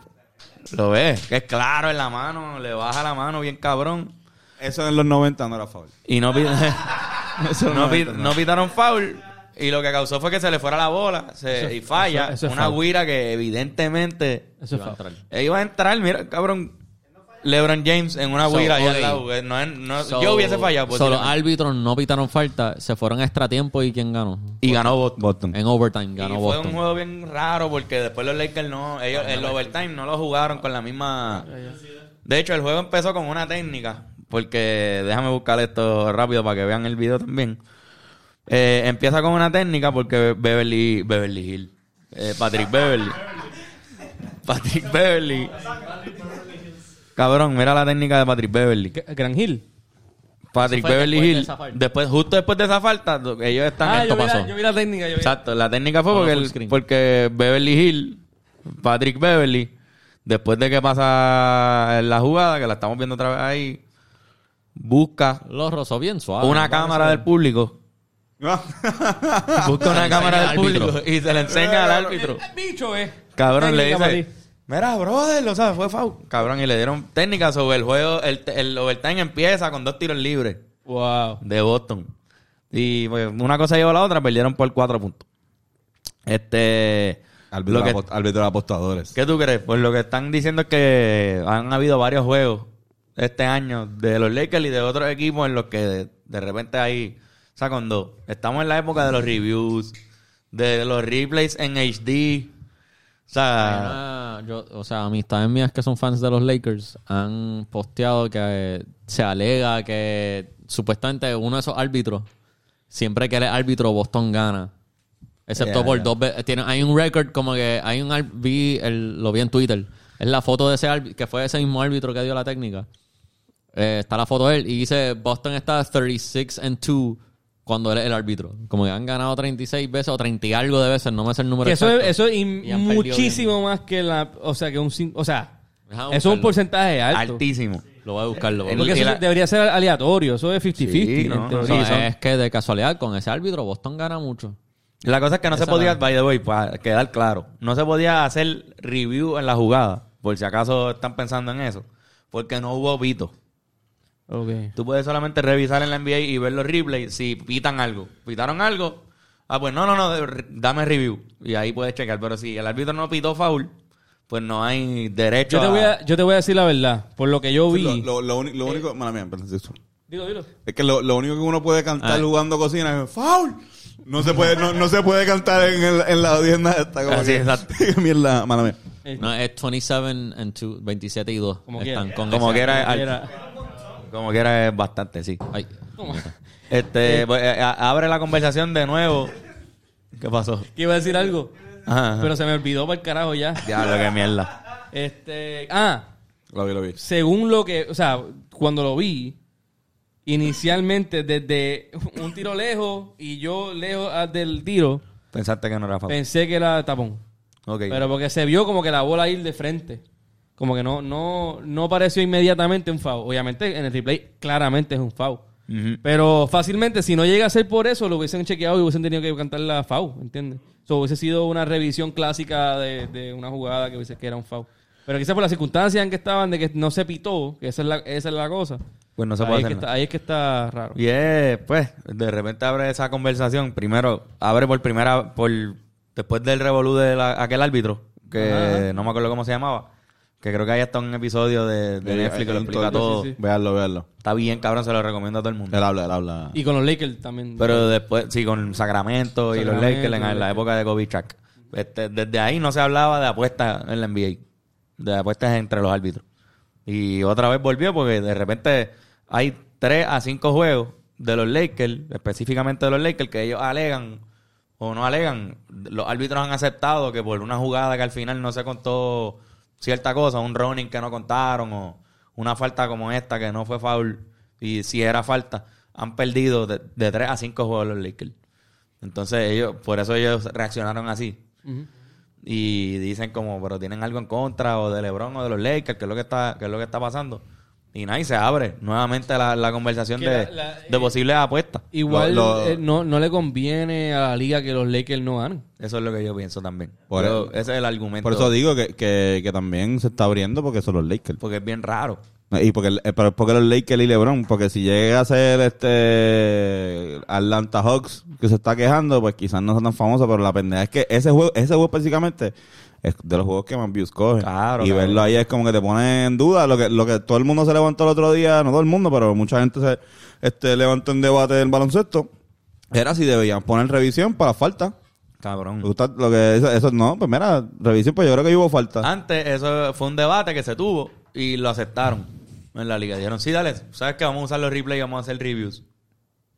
Speaker 3: Lo ves, que es claro en la mano, le baja la mano bien cabrón.
Speaker 4: Eso en los 90 no era foul.
Speaker 3: Y no,
Speaker 4: Eso
Speaker 3: no, pi-
Speaker 4: no.
Speaker 3: no pitaron foul. Y lo que causó fue que se le fuera la bola se- y falla.
Speaker 1: eso- eso es
Speaker 3: una guira que evidentemente
Speaker 2: Iba a entrar.
Speaker 3: él iba a entrar, mira, cabrón. LeBron James en una guira no no-
Speaker 2: So-
Speaker 3: yo hubiese fallado.
Speaker 2: so, los
Speaker 3: posiblemente.
Speaker 2: árbitros no pitaron falta, se fueron a extra tiempo y ¿quién ganó?
Speaker 3: Y ganó Boston.
Speaker 4: Boston.
Speaker 2: En overtime
Speaker 3: Y
Speaker 2: ganó
Speaker 3: fue
Speaker 2: Boston.
Speaker 3: un juego bien raro porque después los Lakers no, ellos el overtime no lo jugaron con la misma. De hecho, el juego empezó con una técnica, porque déjame buscar esto rápido para que vean el video también. Eh, empieza con una técnica porque Beverly, Beverly Hill, eh, Patrick Beverly, Patrick Beverly Cabrón, mira la técnica de Patrick Beverly.
Speaker 1: ¿Qué- Gran Hill.
Speaker 3: Patrick Beverly Hill, después, justo después de esa falta, ellos están...
Speaker 1: Ah,
Speaker 2: esto
Speaker 1: yo vi, la,
Speaker 2: pasó.
Speaker 1: yo vi la técnica. Yo vi.
Speaker 3: Exacto, la técnica fue porque, el- porque Beverly Hill, Patrick Beverly, después de que pasa la jugada, que la estamos viendo otra vez ahí, busca
Speaker 2: Los rozó bien suave.
Speaker 3: una cámara del público, busca una cámara del público y se la enseña al árbitro.
Speaker 1: Bicho, eh.
Speaker 3: Cabrón, le dice, mira, brother, lo sabes, fue foul. Cabrón, y le dieron técnica sobre el juego, el, el overtime empieza con dos tiros libres
Speaker 1: Wow.
Speaker 3: de Boston. Y pues, una cosa llevó a la otra, perdieron por cuatro puntos. Este. Que-
Speaker 4: árbitro de apostadores.
Speaker 3: ¿Qué tú crees? Pues lo que están diciendo es que han habido varios juegos este año de los Lakers y de otros equipos en los que de, de repente hay. O sea, cuando estamos en la época de los reviews, de los replays en HD. O sea,
Speaker 2: yo, o sea, amistades mías que son fans de los Lakers han posteado que se alega que supuestamente uno de esos árbitros, siempre que eres árbitro, Boston gana. Excepto por dos veces. Hay un récord como que hay un vi el- lo vi en Twitter. Es la foto de ese árbitro, que fue ese mismo árbitro que dio la técnica. Eh, está la foto de él y dice Boston está 36 and 2 cuando él es el árbitro. Como que han ganado 36 veces o 30 y algo de veces, no me sé el número
Speaker 1: Que eso es,
Speaker 2: exacto.
Speaker 1: eso es
Speaker 2: han perdido
Speaker 1: muchísimo más que la. O sea, que un. O sea, eso es un
Speaker 2: buscarlo.
Speaker 1: porcentaje alto.
Speaker 3: altísimo.
Speaker 2: Lo voy a buscar, lo voy a
Speaker 3: El-
Speaker 1: Porque eso
Speaker 3: la-
Speaker 1: debería ser aleatorio. Eso es 50-50.
Speaker 3: Sí, no, son-
Speaker 2: es que de casualidad con ese árbitro Boston gana mucho.
Speaker 3: La cosa es que no se podía,
Speaker 2: la-
Speaker 3: by the way, para quedar claro, no se podía hacer review en la jugada, por si acaso están pensando en eso, porque no hubo pito.
Speaker 1: Ok.
Speaker 3: Tú puedes solamente revisar en la NBA y ver los replays si pitan algo. ¿Pitaron algo? Ah, pues no, no, no, dame review. Y ahí puedes checar. Pero si el árbitro no pitó foul, pues no hay derecho
Speaker 1: Yo te, voy a, yo te voy a decir la verdad. Por lo que yo vi.
Speaker 4: Lo, lo, lo, uni- lo único... mala mía, perdón.
Speaker 1: Digo, dilo.
Speaker 4: Es que lo, lo único que uno puede cantar
Speaker 3: Ah.
Speaker 4: jugando cocina es ¡Foul! No se puede, no, no se puede cantar en, el- en la audiencia esta. Como
Speaker 3: Así,
Speaker 4: que-
Speaker 3: exacto.
Speaker 4: Mierda, mala mía.
Speaker 1: Eh,
Speaker 2: No, es 27 and 2, 27 y 2.
Speaker 1: Como
Speaker 2: Están
Speaker 1: quiera.
Speaker 2: con
Speaker 3: Como quiera,
Speaker 1: como
Speaker 3: al-
Speaker 1: quiera.
Speaker 3: Como quiera es bastante, sí.
Speaker 2: Ay,
Speaker 3: Este, pues, eh, a- abre la conversación de nuevo. ¿Qué pasó?
Speaker 1: Que iba a decir algo.
Speaker 3: Ajá, ajá.
Speaker 1: Pero se me olvidó para el carajo ya.
Speaker 3: Diablo, qué mierda.
Speaker 1: Este. Ah.
Speaker 4: Lo vi, lo vi.
Speaker 1: según lo que, o sea, cuando lo vi, inicialmente desde un tiro lejos y yo lejos ah, del tiro,
Speaker 3: Pensaste que no era foul.
Speaker 1: pensé que era tapón.
Speaker 3: Ok.
Speaker 1: Pero porque se vio como que la bola ir de frente. Como que no, no, no pareció inmediatamente un foul. Obviamente en el replay claramente es un foul. Pero fácilmente, si no llega a ser por eso, lo hubiesen chequeado y hubiesen tenido que cantar la foul, ¿entiendes? So, hubiese sido una revisión clásica de, de una jugada que hubiese que era un foul. Pero quizás por las circunstancias en que estaban, de que no se pitó, que esa es la, esa es la cosa.
Speaker 3: Pues no se
Speaker 1: ahí,
Speaker 3: puede
Speaker 1: es que está, ahí es que está raro.
Speaker 3: Y es, pues, de repente abre esa conversación. Primero, abre por primera, por después del revolú de la- aquel árbitro, que
Speaker 1: Ajá.
Speaker 3: no me acuerdo cómo se llamaba, que creo que hay hasta un episodio de, de Netflix que lo explica
Speaker 4: todo-
Speaker 1: sí, sí.
Speaker 4: Véanlo, véanlo.
Speaker 3: Está bien, cabrón, se lo recomiendo a todo el mundo.
Speaker 4: Él habla, él habla.
Speaker 1: Y con los Lakers también.
Speaker 3: Pero después, sí, con Sacramento, y los Lakers en la
Speaker 1: Lakers.
Speaker 3: época de Kobe Shaq. Este, desde ahí no se hablaba de apuestas en la NBA. De apuestas entre los árbitros. Y otra vez volvió porque de repente hay tres a cinco juegos de los Lakers, específicamente de los Lakers, que ellos alegan o no alegan. Los árbitros han aceptado que por una jugada que al final no se contó cierta cosa, un running que no contaron o una falta como esta que no fue foul y si era falta, han perdido de, de tres a cinco juegos los Lakers. Entonces ellos, por eso ellos reaccionaron así. Y dicen como, pero tienen algo en contra o de LeBron o de los Lakers, que es lo que está, que es lo que está pasando. Y nada, y se abre nuevamente la, la conversación de,
Speaker 1: la- la-
Speaker 3: de posibles apuestas.
Speaker 1: Igual
Speaker 4: Lo- lo-
Speaker 1: eh, no, no le conviene a la liga que los Lakers no ganen.
Speaker 3: Eso es lo que yo pienso también.
Speaker 4: Por
Speaker 3: ese es el argumento.
Speaker 4: Por eso digo que, que, que también se está abriendo porque son los Lakers.
Speaker 3: Porque es bien raro.
Speaker 4: Y porque, eh, pero porque los Lakers y LeBron, porque si llega a ser este Atlanta Hawks que se está quejando, pues quizás no son tan famosos, pero la pendeja es que ese juego, ese juego específicamente es de los juegos que más views coge.
Speaker 3: Claro,
Speaker 4: y verlo ahí es como que te pone en duda lo que, lo que todo el mundo se levantó el otro día, no todo el mundo, pero mucha gente se este, levantó en debate del baloncesto. Era si debían poner revisión para falta.
Speaker 3: Cabrón.
Speaker 4: Gusta lo que eso, eso no, pues mira, revisión, pues yo creo que hubo falta.
Speaker 3: Antes eso fue un debate que se tuvo y lo aceptaron en la liga. Dijeron, sí, dale, sabes que vamos a usar los replays y vamos a hacer reviews.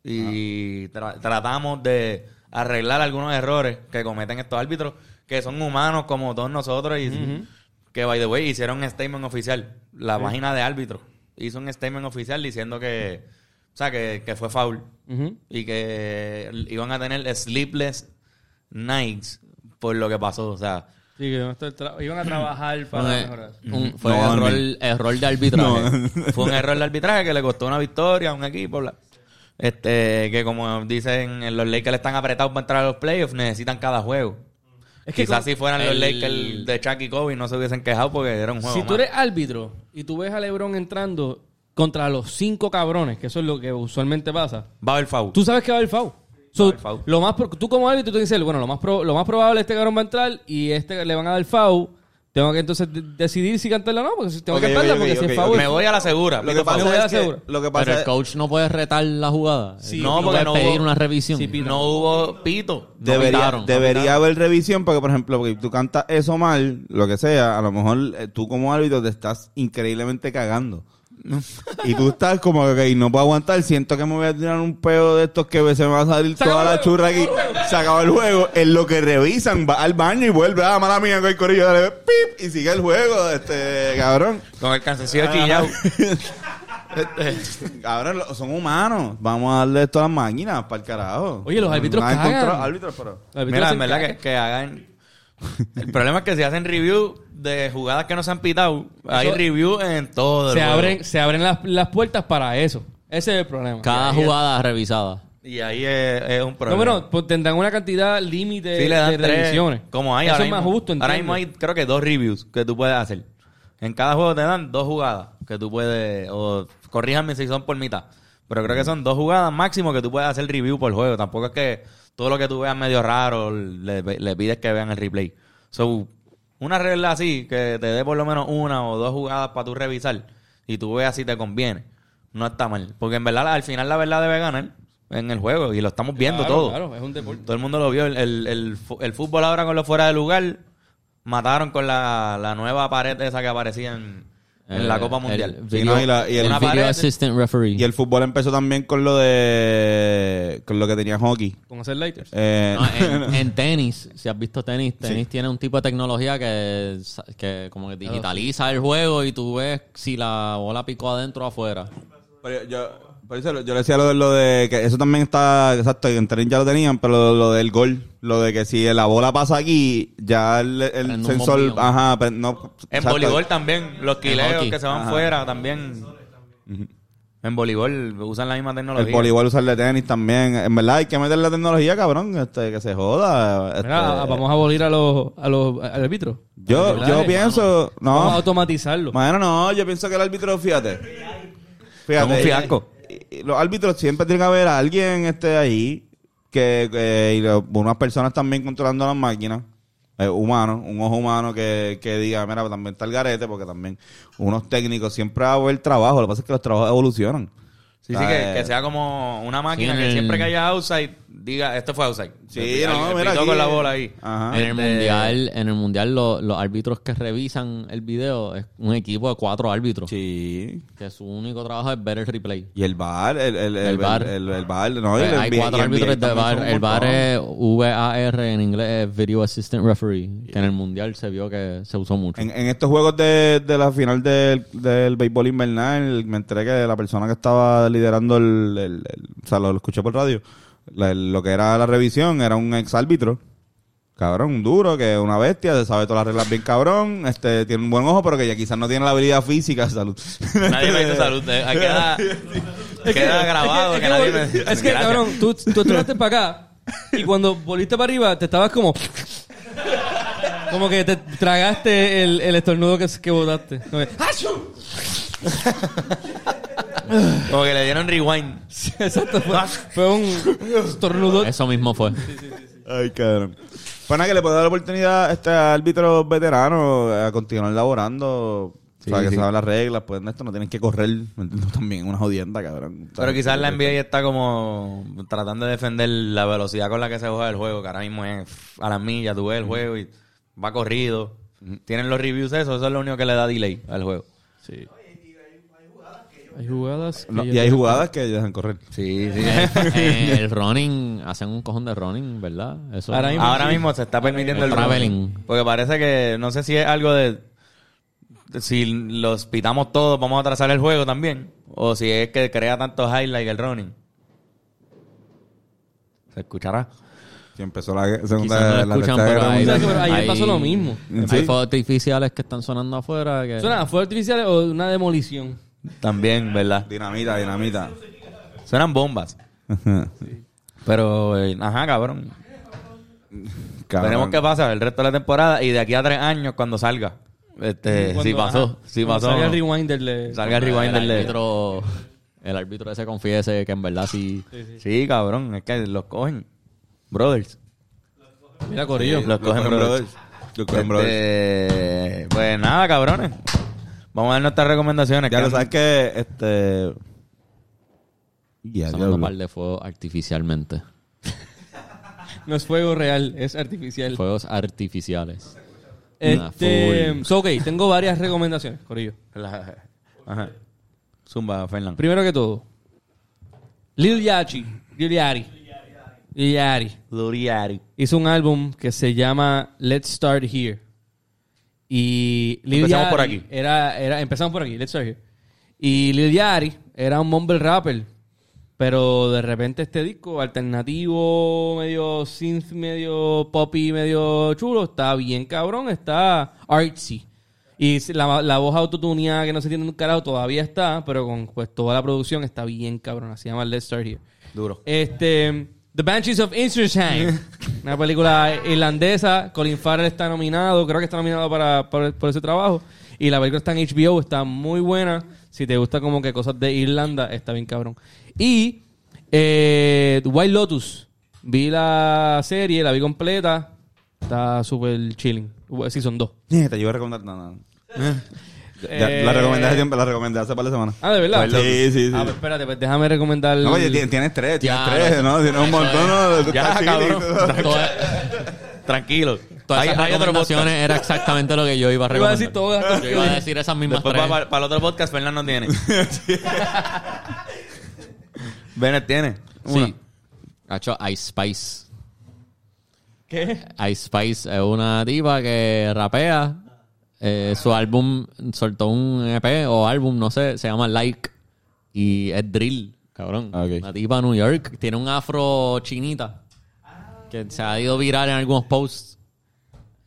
Speaker 3: Y tra- tratamos de arreglar algunos errores que cometen estos árbitros, que son humanos como todos nosotros y que Que, by the way, hicieron un statement oficial. La página de árbitro hizo un statement oficial diciendo que, o sea, que, que fue foul. Y que iban a tener sleepless nights por lo que pasó. O sea,
Speaker 1: Sí, que iban a, trabajar para
Speaker 2: Fue,
Speaker 1: mejorar.
Speaker 2: un, fue
Speaker 4: No,
Speaker 2: error, de arbitraje.
Speaker 3: fue un error de arbitraje que le costó una victoria a un equipo. bla. Este, que como dicen, en los Lakers están apretados para entrar a los playoffs, necesitan cada juego.
Speaker 1: Es que
Speaker 3: Quizás si fueran los
Speaker 2: el-
Speaker 3: Lakers de Chuck y Kobe no se hubiesen quejado porque era un juego
Speaker 1: Si tú eres árbitro y tú ves a LeBron entrando contra los cinco cabrones, que eso es lo que usualmente pasa,
Speaker 3: Va a haber foul.
Speaker 1: tú sabes que va a haber foul. So. Lo más pro- tú como árbitro tú dices, bueno, lo más, pro- lo más probable es que este cabrón va a entrar y este le van a dar foul. Tengo que entonces de- decidir si cantarla o no, porque si tengo
Speaker 4: Ok,
Speaker 1: que cantarla
Speaker 4: ok,
Speaker 1: porque
Speaker 4: ok,
Speaker 1: si es
Speaker 4: ok, ok.
Speaker 3: Me voy a la segura.
Speaker 4: Lo que
Speaker 3: Pito
Speaker 1: me voy
Speaker 4: pasa
Speaker 1: a la
Speaker 4: es que,
Speaker 1: segura.
Speaker 4: lo que
Speaker 2: Pero
Speaker 4: pasa
Speaker 2: el
Speaker 4: es,
Speaker 2: coach no puede retar la jugada.
Speaker 1: Sí,
Speaker 3: no,
Speaker 2: no
Speaker 3: porque
Speaker 2: puede
Speaker 3: no
Speaker 2: pedir
Speaker 3: hubo-
Speaker 2: una revisión.
Speaker 1: Pita.
Speaker 3: No hubo pito.
Speaker 2: No
Speaker 4: debería,
Speaker 2: pitaron,
Speaker 4: debería haber revisión porque, por ejemplo, porque tú cantas eso mal, lo que sea, a lo mejor eh, tú como árbitro te estás increíblemente cagando. y tú estás como que ok, no puedo aguantar, siento que me voy a tirar un pedo de estos que se me va a salir
Speaker 1: Se
Speaker 4: toda la churra aquí. Se acabó el juego. En lo que revisan, va al baño y vuelve, ah, mala mía, el corillo, dale, pip, y sigue el juego, este, cabrón.
Speaker 3: Con el cancencillo chillado.
Speaker 4: Cabrón, lo- son humanos. Vamos a darle esto a las máquinas, para el carajo.
Speaker 1: Oye, los árbitros cagan.
Speaker 4: los árbitros, pero...
Speaker 1: Los árbitros
Speaker 3: Mira, en verdad que hagan. El problema es que si hacen review de jugadas que no se han pitado, hay
Speaker 1: Eso-
Speaker 3: review en todo el
Speaker 1: se
Speaker 3: juego.
Speaker 1: abren, se abren las, las puertas para eso. Ese es el problema.
Speaker 2: Cada
Speaker 3: es-
Speaker 2: jugada revisada.
Speaker 3: Y ahí es, es un
Speaker 1: No,
Speaker 3: problema.
Speaker 1: bueno, pues tendrán una cantidad límite
Speaker 3: Sí,
Speaker 1: de
Speaker 3: tres.
Speaker 1: revisiones.
Speaker 3: Como hay
Speaker 1: Eso
Speaker 3: ahora
Speaker 1: es más
Speaker 3: mismo.
Speaker 1: justo,
Speaker 3: Ahora mismo hay, creo que dos reviews que tú puedes hacer. En cada juego te dan dos jugadas que tú puedes. O corríjanme si son por mitad. Pero creo que son dos jugadas máximo que tú puedes hacer review por juego. Tampoco es que todo lo que tú veas medio raro le, le pides que vean el replay. So, una regla así, que te dé por lo menos una o dos jugadas para tú revisar y tú veas si te conviene. No está mal. Porque en verdad, al final la verdad debe ganar en el juego y lo estamos viendo
Speaker 1: Claro,
Speaker 3: todo.
Speaker 1: Claro, es un deporte.
Speaker 3: Todo el mundo lo vio. El, el, el el fútbol ahora con lo fuera de lugar. Mataron con la, la nueva pared esa que aparecía en, en la
Speaker 2: Eh,
Speaker 3: Copa
Speaker 2: el
Speaker 3: Mundial.
Speaker 2: video-
Speaker 4: Sí, no, y la- y el
Speaker 2: el
Speaker 3: Una
Speaker 2: video
Speaker 3: pared-
Speaker 2: assistant referee.
Speaker 4: Y el fútbol empezó también con lo de con lo que tenía hockey.
Speaker 1: Con hacer lighters.
Speaker 4: Eh,
Speaker 2: No, en, en tenis, si has visto tenis, tenis tiene un tipo de tecnología que, que como que digitaliza el juego y tú ves si la bola picó adentro o afuera.
Speaker 4: pero yo, por eso yo le decía lo de, lo de que eso también está, exacto, en tenis ya lo tenían, pero lo, lo del gol, lo de que si la bola pasa aquí, ya el, sensor,
Speaker 2: bombillón.
Speaker 4: ajá, pero no,
Speaker 3: En
Speaker 4: exacto.
Speaker 3: voleibol también. Los quileos que se van
Speaker 4: Ajá.
Speaker 3: fuera también. En voleibol usan la misma tecnología.
Speaker 4: El voleibol usar de tenis también. En verdad hay que meterle la tecnología, cabrón, este, que se joda. este.
Speaker 1: Mira, vamos a abolir a los, a los al árbitro.
Speaker 4: yo, yo pienso,
Speaker 1: Vamos a
Speaker 4: no,
Speaker 1: automatizarlo.
Speaker 4: bueno, no, yo pienso que el árbitro, fíjate. Fíjate.
Speaker 3: Como un fiasco.
Speaker 4: Y los árbitros siempre tiene que haber alguien este ahí que, que- y lo- unas personas también controlando las máquinas eh, humanos, un ojo humano que, que diga, mira, también está el garete, porque también unos técnicos siempre va a haber trabajo, lo que pasa es que los trabajos evolucionan.
Speaker 3: Sí,
Speaker 4: O
Speaker 3: sí, que,
Speaker 4: eh,
Speaker 3: que sea como una máquina
Speaker 2: Sí,
Speaker 3: que
Speaker 2: el-
Speaker 3: siempre que haya outside diga, esto fue outside.
Speaker 4: Sí,
Speaker 3: El-
Speaker 4: no,
Speaker 3: el
Speaker 4: mira aquí,
Speaker 3: con la bola ahí.
Speaker 4: Ajá.
Speaker 2: En el
Speaker 3: Este-
Speaker 2: mundial, en el mundial lo- los árbitros que revisan el video es un equipo de cuatro árbitros.
Speaker 4: Sí.
Speaker 2: Que su único trabajo es ver el replay.
Speaker 4: Y el bar, el, el, el,
Speaker 2: El VAR.
Speaker 4: el, el VAR, no, y
Speaker 2: Pues
Speaker 4: el
Speaker 2: hay
Speaker 4: NBA
Speaker 2: cuatro
Speaker 4: y el
Speaker 2: árbitros
Speaker 4: NBA
Speaker 2: de
Speaker 4: también
Speaker 2: VAR.
Speaker 4: son un
Speaker 2: El VAR
Speaker 4: montón.
Speaker 2: es VAR en inglés, es Video Assistant Referee. Que en el mundial se vio que se usó mucho.
Speaker 4: En, en estos juegos de, de la final del, del béisbol invernal, me enteré que la persona que estaba liderando el, el- el- o sea, lo, lo escuché por radio, la- lo que era la revisión era un ex árbitro. Cabrón, un duro, que es una bestia, se sabe todas las reglas bien cabrón, este, tiene un buen ojo, pero que ya quizás no tiene la habilidad física, salud.
Speaker 3: Nadie me dice salud. eh, Queda, queda grabado
Speaker 1: es
Speaker 3: que,
Speaker 1: que,
Speaker 3: nadie me
Speaker 1: que, es que,
Speaker 3: Gracias.
Speaker 1: cabrón, tú, tú entraste para acá y cuando volviste para arriba te estabas como... Como que te tragaste el, el estornudo que, que botaste. Como.
Speaker 3: Como que le dieron rewind.
Speaker 1: Exacto, fue, fue un estornudo.
Speaker 2: Eso mismo fue.
Speaker 4: Ay, cabrón. Pues nada, que le puedo dar la oportunidad a este árbitro veterano a continuar laborando.
Speaker 3: Sí,
Speaker 4: o sea, que
Speaker 3: sí.
Speaker 4: saben las reglas, pues esto no tienen que correr. ¿me entiendes? También una jodienda, cabrón.
Speaker 3: Pero quizás la NBA está como tratando de defender la velocidad con la que se juega el juego, que ahora mismo es a las millas, tú ves el juego y va corrido. Tienen los reviews eso, eso es lo único que le da delay al juego.
Speaker 1: Sí. Hay jugadas que
Speaker 4: No,
Speaker 1: ya
Speaker 4: y hay jugadas que dejan correr.
Speaker 3: Sí, sí.
Speaker 2: Eh, el running, hacen un cojón de running, ¿verdad? Eso
Speaker 1: Ahora mismo
Speaker 3: Ahora
Speaker 1: sí.
Speaker 3: mismo se está permitiendo
Speaker 2: El
Speaker 3: el
Speaker 2: traveling.
Speaker 3: Porque parece que, no sé si es algo de si los pitamos todos, vamos a atrasar el juego también. O si es que crea tantos highlights el running. ¿Se escuchará?
Speaker 4: Si empezó la segunda
Speaker 2: no
Speaker 4: la
Speaker 2: escuchan,
Speaker 4: tercera
Speaker 2: pero
Speaker 4: guerra
Speaker 2: hay,
Speaker 1: ¿Sabes
Speaker 4: mundial.
Speaker 1: que ayer
Speaker 2: hay-
Speaker 1: pasó lo mismo?
Speaker 2: Hay fuegos artificiales que están sonando afuera. Que...
Speaker 1: ¿Suena fuego artificial o una demolición?
Speaker 3: También, ¿verdad?
Speaker 4: Dinamita, dinamita.
Speaker 3: Suenan bombas. Pero, eh, ajá, cabrón.
Speaker 4: Cabrón.
Speaker 3: Veremos qué pasa el resto de la temporada y de aquí a tres años cuando salga. Este,
Speaker 1: Cuando-
Speaker 3: si pasó,
Speaker 1: ajá,
Speaker 3: si pasó.
Speaker 1: salga el rewinder le-
Speaker 3: Salga el rewinder
Speaker 2: el
Speaker 3: de-
Speaker 2: árbitro, el árbitro ese confiese que en verdad sí.
Speaker 3: Sí, cabrón, es que los cogen. Brothers.
Speaker 1: Mira, Corillo.
Speaker 3: Los cogen brothers.
Speaker 4: Los cogen brothers.
Speaker 3: Este, pues nada, cabrones. Vamos a dar nuestras recomendaciones.
Speaker 4: Ya lo sabes que este. Ya,
Speaker 2: Sonando
Speaker 4: diablo.
Speaker 2: par de fuego artificialmente.
Speaker 1: No es fuego real, es artificial.
Speaker 2: Fuegos artificiales.
Speaker 1: Este, so, ok, tengo varias recomendaciones, Corillo.
Speaker 3: La- Ajá. Zumba, Fernando.
Speaker 1: Primero que todo, Lil Yachty, Lil Yachty, Lil Yachty,
Speaker 3: Luriari.
Speaker 1: hizo un álbum que se llama Let's Start Here. Y Lil
Speaker 3: Empezamos por aquí.
Speaker 1: Era, era, empezamos por aquí, Let's Start Here. Y Lil Yachty era un mumble rapper, pero de repente este disco alternativo, medio synth, medio poppy, medio chulo, está bien cabrón, está artsy. Y la, la voz autotuneada que no se tiene un carajo todavía está, pero con pues toda la producción está bien cabrón. Se llama Let's Start Here.
Speaker 3: Duro.
Speaker 1: Este, The Banshees of Inisherin, una película irlandesa. Colin Farrell está nominado, creo que está nominado para, por, por ese trabajo. Y la película está en HBO, está muy buena. Si te gusta como que cosas de Irlanda, está bien cabrón. Y eh, White Lotus, vi la serie, la vi completa. Está súper chilling. Season 2.
Speaker 4: Te iba a recomendar. No, no. Ya,
Speaker 1: Eh,
Speaker 4: la recomendé siempre, la recomendé hace par de semanas.
Speaker 1: Ah, ¿de verdad?
Speaker 4: Sí, sí, sí.
Speaker 1: Ah, pues espérate, pues déjame recomendar...
Speaker 4: No, oye, tienes, tienes tres, tienes
Speaker 2: Ya,
Speaker 4: tres, ¿no? Tienes un montón, ¿no? Tú
Speaker 3: Ya, cabrón. Tranquilo.
Speaker 2: todas
Speaker 3: Hay-
Speaker 2: esas
Speaker 3: hay
Speaker 2: recomendaciones era exactamente lo que yo iba a
Speaker 1: Iba a
Speaker 2: recomendar.
Speaker 1: decir todas.
Speaker 2: Yo iba a decir esas mismas
Speaker 3: Después
Speaker 2: tres.
Speaker 3: para, para el otro podcast, Fernando tiene. Bennett tiene. Una.
Speaker 2: Sí. Ha hecho Ice Spice.
Speaker 1: ¿Qué?
Speaker 2: Ice Spice es una diva que rapea. Eh, su álbum soltó un EP o álbum, no sé, se llama Like. Y es drill, cabrón.
Speaker 4: Ah, ok.
Speaker 2: Una de New York. Tiene un afro chinita. Que se ha ido viral en algunos posts.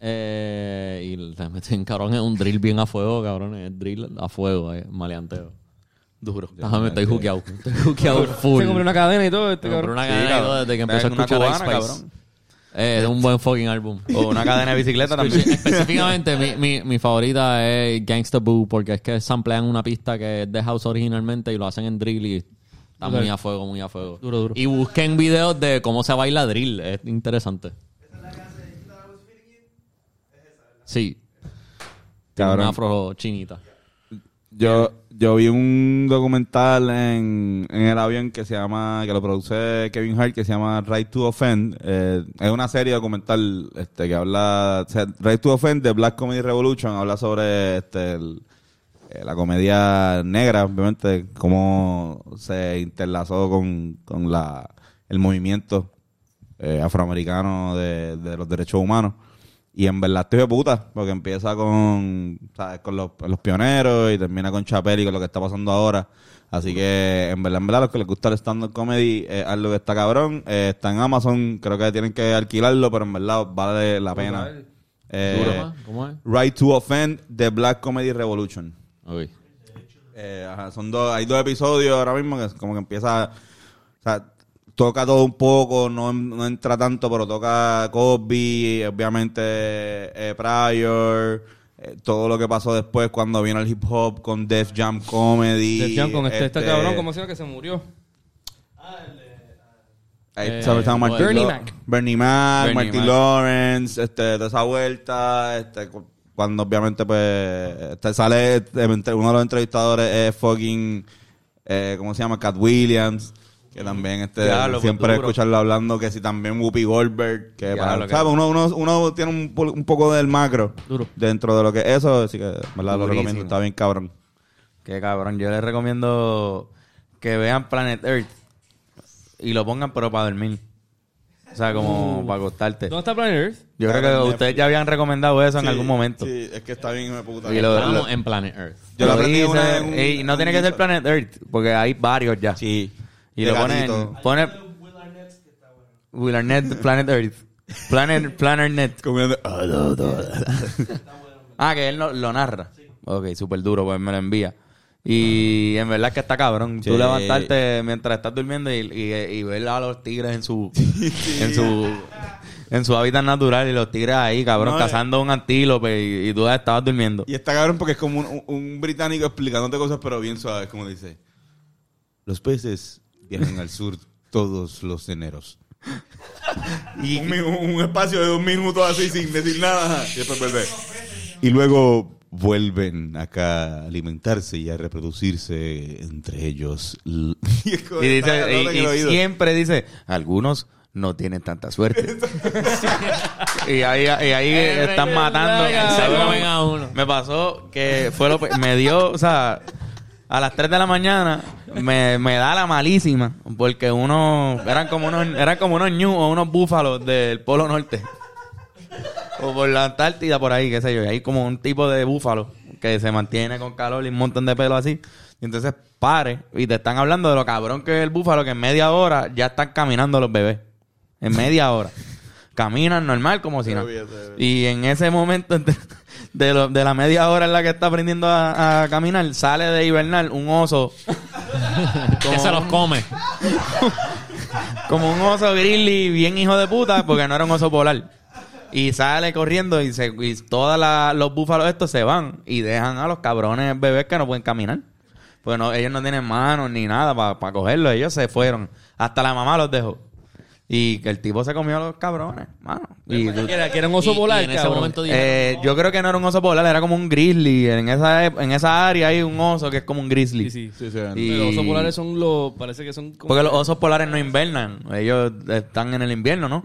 Speaker 2: Eh, y meten, cabrón, es un drill bien a fuego, cabrón. Es drill a fuego, es maleanteo.
Speaker 3: Duro.
Speaker 2: Déjame, estoy jukeado. Estoy jukeado full.
Speaker 1: Se compró una cadena y todo este
Speaker 2: una
Speaker 3: Sí,
Speaker 2: cadena y todo desde que empezó a escuchar Ice
Speaker 3: cubana,
Speaker 2: Spice.
Speaker 3: cabrón.
Speaker 2: Eh, es un buen fucking álbum.
Speaker 3: O una cadena de bicicleta también.
Speaker 2: Específicamente, mi, mi, mi favorita es Gangsta Boo, porque es que samplean una pista que es de house originalmente y lo hacen en drill y está muy a fuego, muy a fuego.
Speaker 1: Duro, duro.
Speaker 2: Y busquen videos de cómo se baila drill, es interesante. Sí.
Speaker 4: Cabrón.
Speaker 2: un afro chinita.
Speaker 4: Yo, yo vi un documental en, en el avión que se llama, que lo produce Kevin Hart, que se llama Right to Offend. Eh, es una serie documental este, que habla, o sea, Right to Offend de Black Comedy Revolution, habla sobre este, eh, la comedia negra, obviamente, cómo se interlazó con, con la, el movimiento eh, afroamericano de, de los derechos humanos. Y en verdad estoy de puta, porque empieza con, ¿sabes? con los, los pioneros y termina con Chapel y con lo que está pasando ahora. Así que, en verdad, en verdad, los que les gusta el stand-up comedy es algo que está cabrón. Eh, está en Amazon, creo que tienen que alquilarlo, pero en verdad vale la pena. Eh,
Speaker 2: ¿Cómo es?
Speaker 4: Right to Offend, The Black Comedy Revolution.
Speaker 2: Ok.
Speaker 4: Eh, ajá, son dos, hay dos episodios ahora mismo que es como que empieza, o sea, toca todo un poco, no, no entra tanto, pero toca Cosby, obviamente eh, Pryor, eh, todo lo que pasó después cuando vino el hip hop con Def Jam Comedy.
Speaker 1: Def Jam con este, este
Speaker 4: este,
Speaker 1: cabrón, ¿cómo se llama que se murió?
Speaker 2: Eh,
Speaker 4: estaba Martin
Speaker 1: Bernie
Speaker 4: Lo-
Speaker 1: Mac.
Speaker 4: Bernie Mac,
Speaker 3: Bernie
Speaker 4: Martin
Speaker 3: Mac.
Speaker 4: Lawrence, este, toda esa vuelta, este, cu- cuando obviamente pues este, sale este, uno de los entrevistadores es fucking eh, ¿cómo se llama? Cat Williams que también este siempre
Speaker 3: duro.
Speaker 4: escucharlo hablando que si también Whoopi Goldberg que para,
Speaker 3: que-
Speaker 4: ¿sabes? Uno, uno, uno tiene un, un poco del macro
Speaker 1: Duro.
Speaker 4: dentro de lo que es eso así que ¿verdad? lo recomiendo está bien cabrón
Speaker 3: Qué cabrón. Yo les recomiendo que vean Planet Earth y lo pongan, pero para dormir. O sea, como para acostarte.
Speaker 1: ¿Dónde está Planet Earth?
Speaker 3: Yo creo que ustedes ya habían recomendado eso en algún momento.
Speaker 4: Sí, es que está bien, de puta.
Speaker 3: Y lo-
Speaker 2: Estamos en Planet Earth.
Speaker 4: Yo lo aprendí
Speaker 3: dice,
Speaker 4: una un-
Speaker 3: y no tiene que ser Planet Earth, porque hay varios ya.
Speaker 4: Sí.
Speaker 3: Y lo ponen, pone Will Arnett, Planet Earth. Planet, Planet Net.
Speaker 4: Comiendo-
Speaker 3: Ah, que él lo, lo narra. Ok, súper duro, pues me lo envía. Y en verdad es que está cabrón. Tú
Speaker 4: Sí.
Speaker 3: levantarte mientras estás durmiendo y, y, y ver a los tigres en su en su en su hábitat natural y los tigres ahí, cabrón,
Speaker 4: No, eh.
Speaker 3: cazando un antílope y, y tú estabas durmiendo.
Speaker 4: Y está cabrón porque es como un, un- un británico explicándote cosas, pero bien suaves, como dice. Los peces vienen al sur todos los eneros. y un, espacio de dos minutos así sin decir nada. Y después. Y luego vuelven acá a alimentarse y a reproducirse entre ellos. y
Speaker 3: Y, dice, siempre dice, algunos no tienen tanta suerte. y ahí, y ahí están matando. Me pasó que fue lo me dio, o sea, a las 3 de la mañana me, me da la malísima porque uno eran como unos eran como unos ñu o unos búfalos del Polo Norte. O por la Antártida por ahí, qué sé yo, y hay como un tipo de búfalo que se mantiene con calor y un montón de pelo así. Y entonces pare y te están hablando de lo cabrón que es el búfalo que en media hora ya están caminando los bebés. En media hora. Caminan normal como si nada. Y en ese momento de, de lo- de la media hora en la que está aprendiendo a, a caminar, sale de hibernar un oso.
Speaker 2: Que se los come.
Speaker 3: Como un oso grizzly bien hijo de puta, porque no era un oso polar. Y sale corriendo y, se, y todos los búfalos estos se van y dejan a los cabrones bebés que no pueden caminar. Pues no, ellos no tienen manos ni nada para cogerlos. Ellos se fueron. Hasta la mamá los dejó. Y que el tipo se comió a los cabrones, mano. Y tú-
Speaker 1: Que era, que era un oso
Speaker 2: Y- y
Speaker 1: polar,
Speaker 2: en ese
Speaker 1: cabrón.
Speaker 2: momento dijeron,
Speaker 3: eh, yo creo que no era un oso polar, era como un grizzly. En esa, ep- en esa área hay un oso que es como un grizzly.
Speaker 1: Sí, sí.
Speaker 4: Sí, sí,
Speaker 3: Y-
Speaker 1: Los osos polares son los... Parece que son... como-
Speaker 3: Porque los osos polares no invernan. Ellos están en el invierno, ¿no?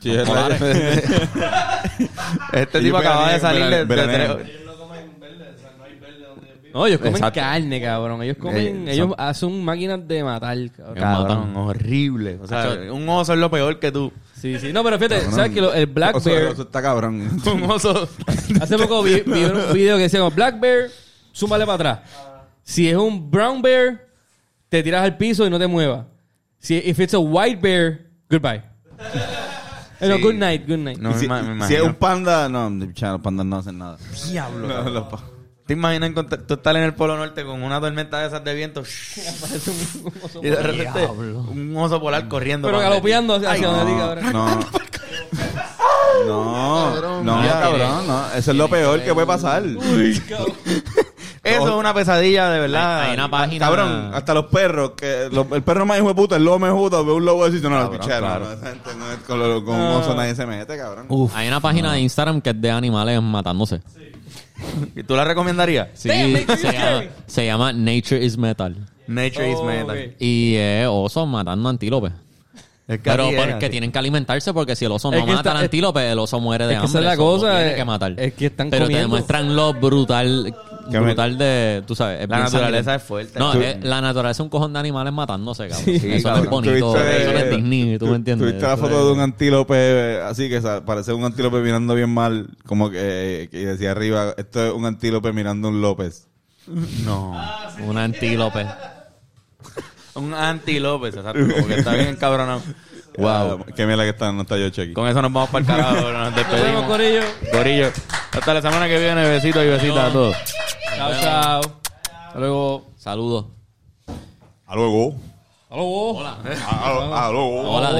Speaker 4: Sí, es
Speaker 3: este tipo acaba de salir de, tres-
Speaker 1: No, ellos comen
Speaker 3: Exacto.
Speaker 1: carne, cabrón. Ellos comen...
Speaker 3: Eh,
Speaker 1: ellos
Speaker 3: son-
Speaker 1: hacen máquinas de matar, cabrón.
Speaker 3: Cabrón, horrible. O sea, un oso es lo peor que tú.
Speaker 1: Sí, sí. No, pero fíjate, ¿sabes que lo- el Black Bear...
Speaker 4: eso está cabrón.
Speaker 3: Un oso.
Speaker 1: Hace poco vi, vi un video que decía como Black Bear, súmale para atrás. Si es un Brown Bear, te tiras al piso y no te muevas. Si if it's a White Bear, goodbye. No, good night, good night.
Speaker 3: No,
Speaker 4: Y
Speaker 3: me
Speaker 4: si,
Speaker 3: ima- me
Speaker 4: si
Speaker 3: imagino.
Speaker 4: es un panda, no, los pandas no hacen nada.
Speaker 3: Diablo.
Speaker 4: No, los pa-
Speaker 3: ¿Te imaginas tú estar en el Polo Norte con una tormenta de esas de viento? y de repente
Speaker 2: Diablo.
Speaker 3: un oso polar corriendo.
Speaker 1: Pero galopeando hacia, donde
Speaker 4: no,
Speaker 1: diga ahora.
Speaker 4: no. No, no, cabrón, no. Eso es lo peor que puede pasar.
Speaker 3: Eso es una pesadilla, de verdad.
Speaker 2: Hay una página.
Speaker 4: Cabrón, hasta los perros, que lo- el perro más hijo de puta, el lobo más puta, ve un lobo así, no, no,
Speaker 3: Cabrón,
Speaker 4: pichero,
Speaker 3: claro.
Speaker 4: no, esa gente no es- con, lo- con un oso nadie se mete, cabrón.
Speaker 2: Hay una página de Instagram que es de animales matándose.
Speaker 3: ¿Y tú la recomendarías?
Speaker 2: Sí, se, llama,
Speaker 1: scary.
Speaker 2: se llama Nature is Metal.
Speaker 3: Nature is
Speaker 1: Oh,
Speaker 3: metal.
Speaker 2: Y es osos matando antílopes.
Speaker 3: Es que
Speaker 2: Pero
Speaker 3: así es,
Speaker 2: porque
Speaker 3: así.
Speaker 2: tienen que alimentarse porque si el oso no
Speaker 1: Es que
Speaker 2: mata
Speaker 1: está-
Speaker 2: al antílope, el oso muere de
Speaker 1: es que esa
Speaker 2: hambre.
Speaker 1: es la
Speaker 2: eso lo
Speaker 1: cosa,
Speaker 2: tiene
Speaker 1: eh,
Speaker 2: que matar.
Speaker 1: es que están
Speaker 2: Pero te
Speaker 1: comiendo.
Speaker 2: demuestran lo brutal, brutal de, tú sabes. es
Speaker 3: La naturaleza
Speaker 2: sangriento.
Speaker 3: es fuerte.
Speaker 2: No,
Speaker 3: Tú-
Speaker 2: es- la naturaleza es un cojón de animales matándose, cabrón.
Speaker 3: Sí,
Speaker 2: eso no es
Speaker 3: cabrón.
Speaker 2: bonito.
Speaker 4: Tuviste-
Speaker 2: Eso es Disney, tú me entiendes.
Speaker 4: Tuviste la foto de un antílope así que parece un antílope mirando bien mal, como que, que decía arriba, esto es un antílope mirando un López.
Speaker 3: No.
Speaker 2: Un antílope.
Speaker 3: Un anti-López, exacto. Porque está bien encabronado.
Speaker 4: Wow.
Speaker 3: Wow.
Speaker 4: qué mierda que está, no está yo aquí.
Speaker 3: Con eso nos vamos para el carajo. Nos
Speaker 1: Nos vemos,
Speaker 3: despedimos.
Speaker 1: Corillo.
Speaker 3: Corillo. Hasta la semana que viene. Besitos y besitas a todos.
Speaker 1: Chao, chao. Hasta luego.
Speaker 2: Saludos.
Speaker 4: A luego.
Speaker 1: Hasta luego.
Speaker 4: A, a- a luego.
Speaker 2: Hola,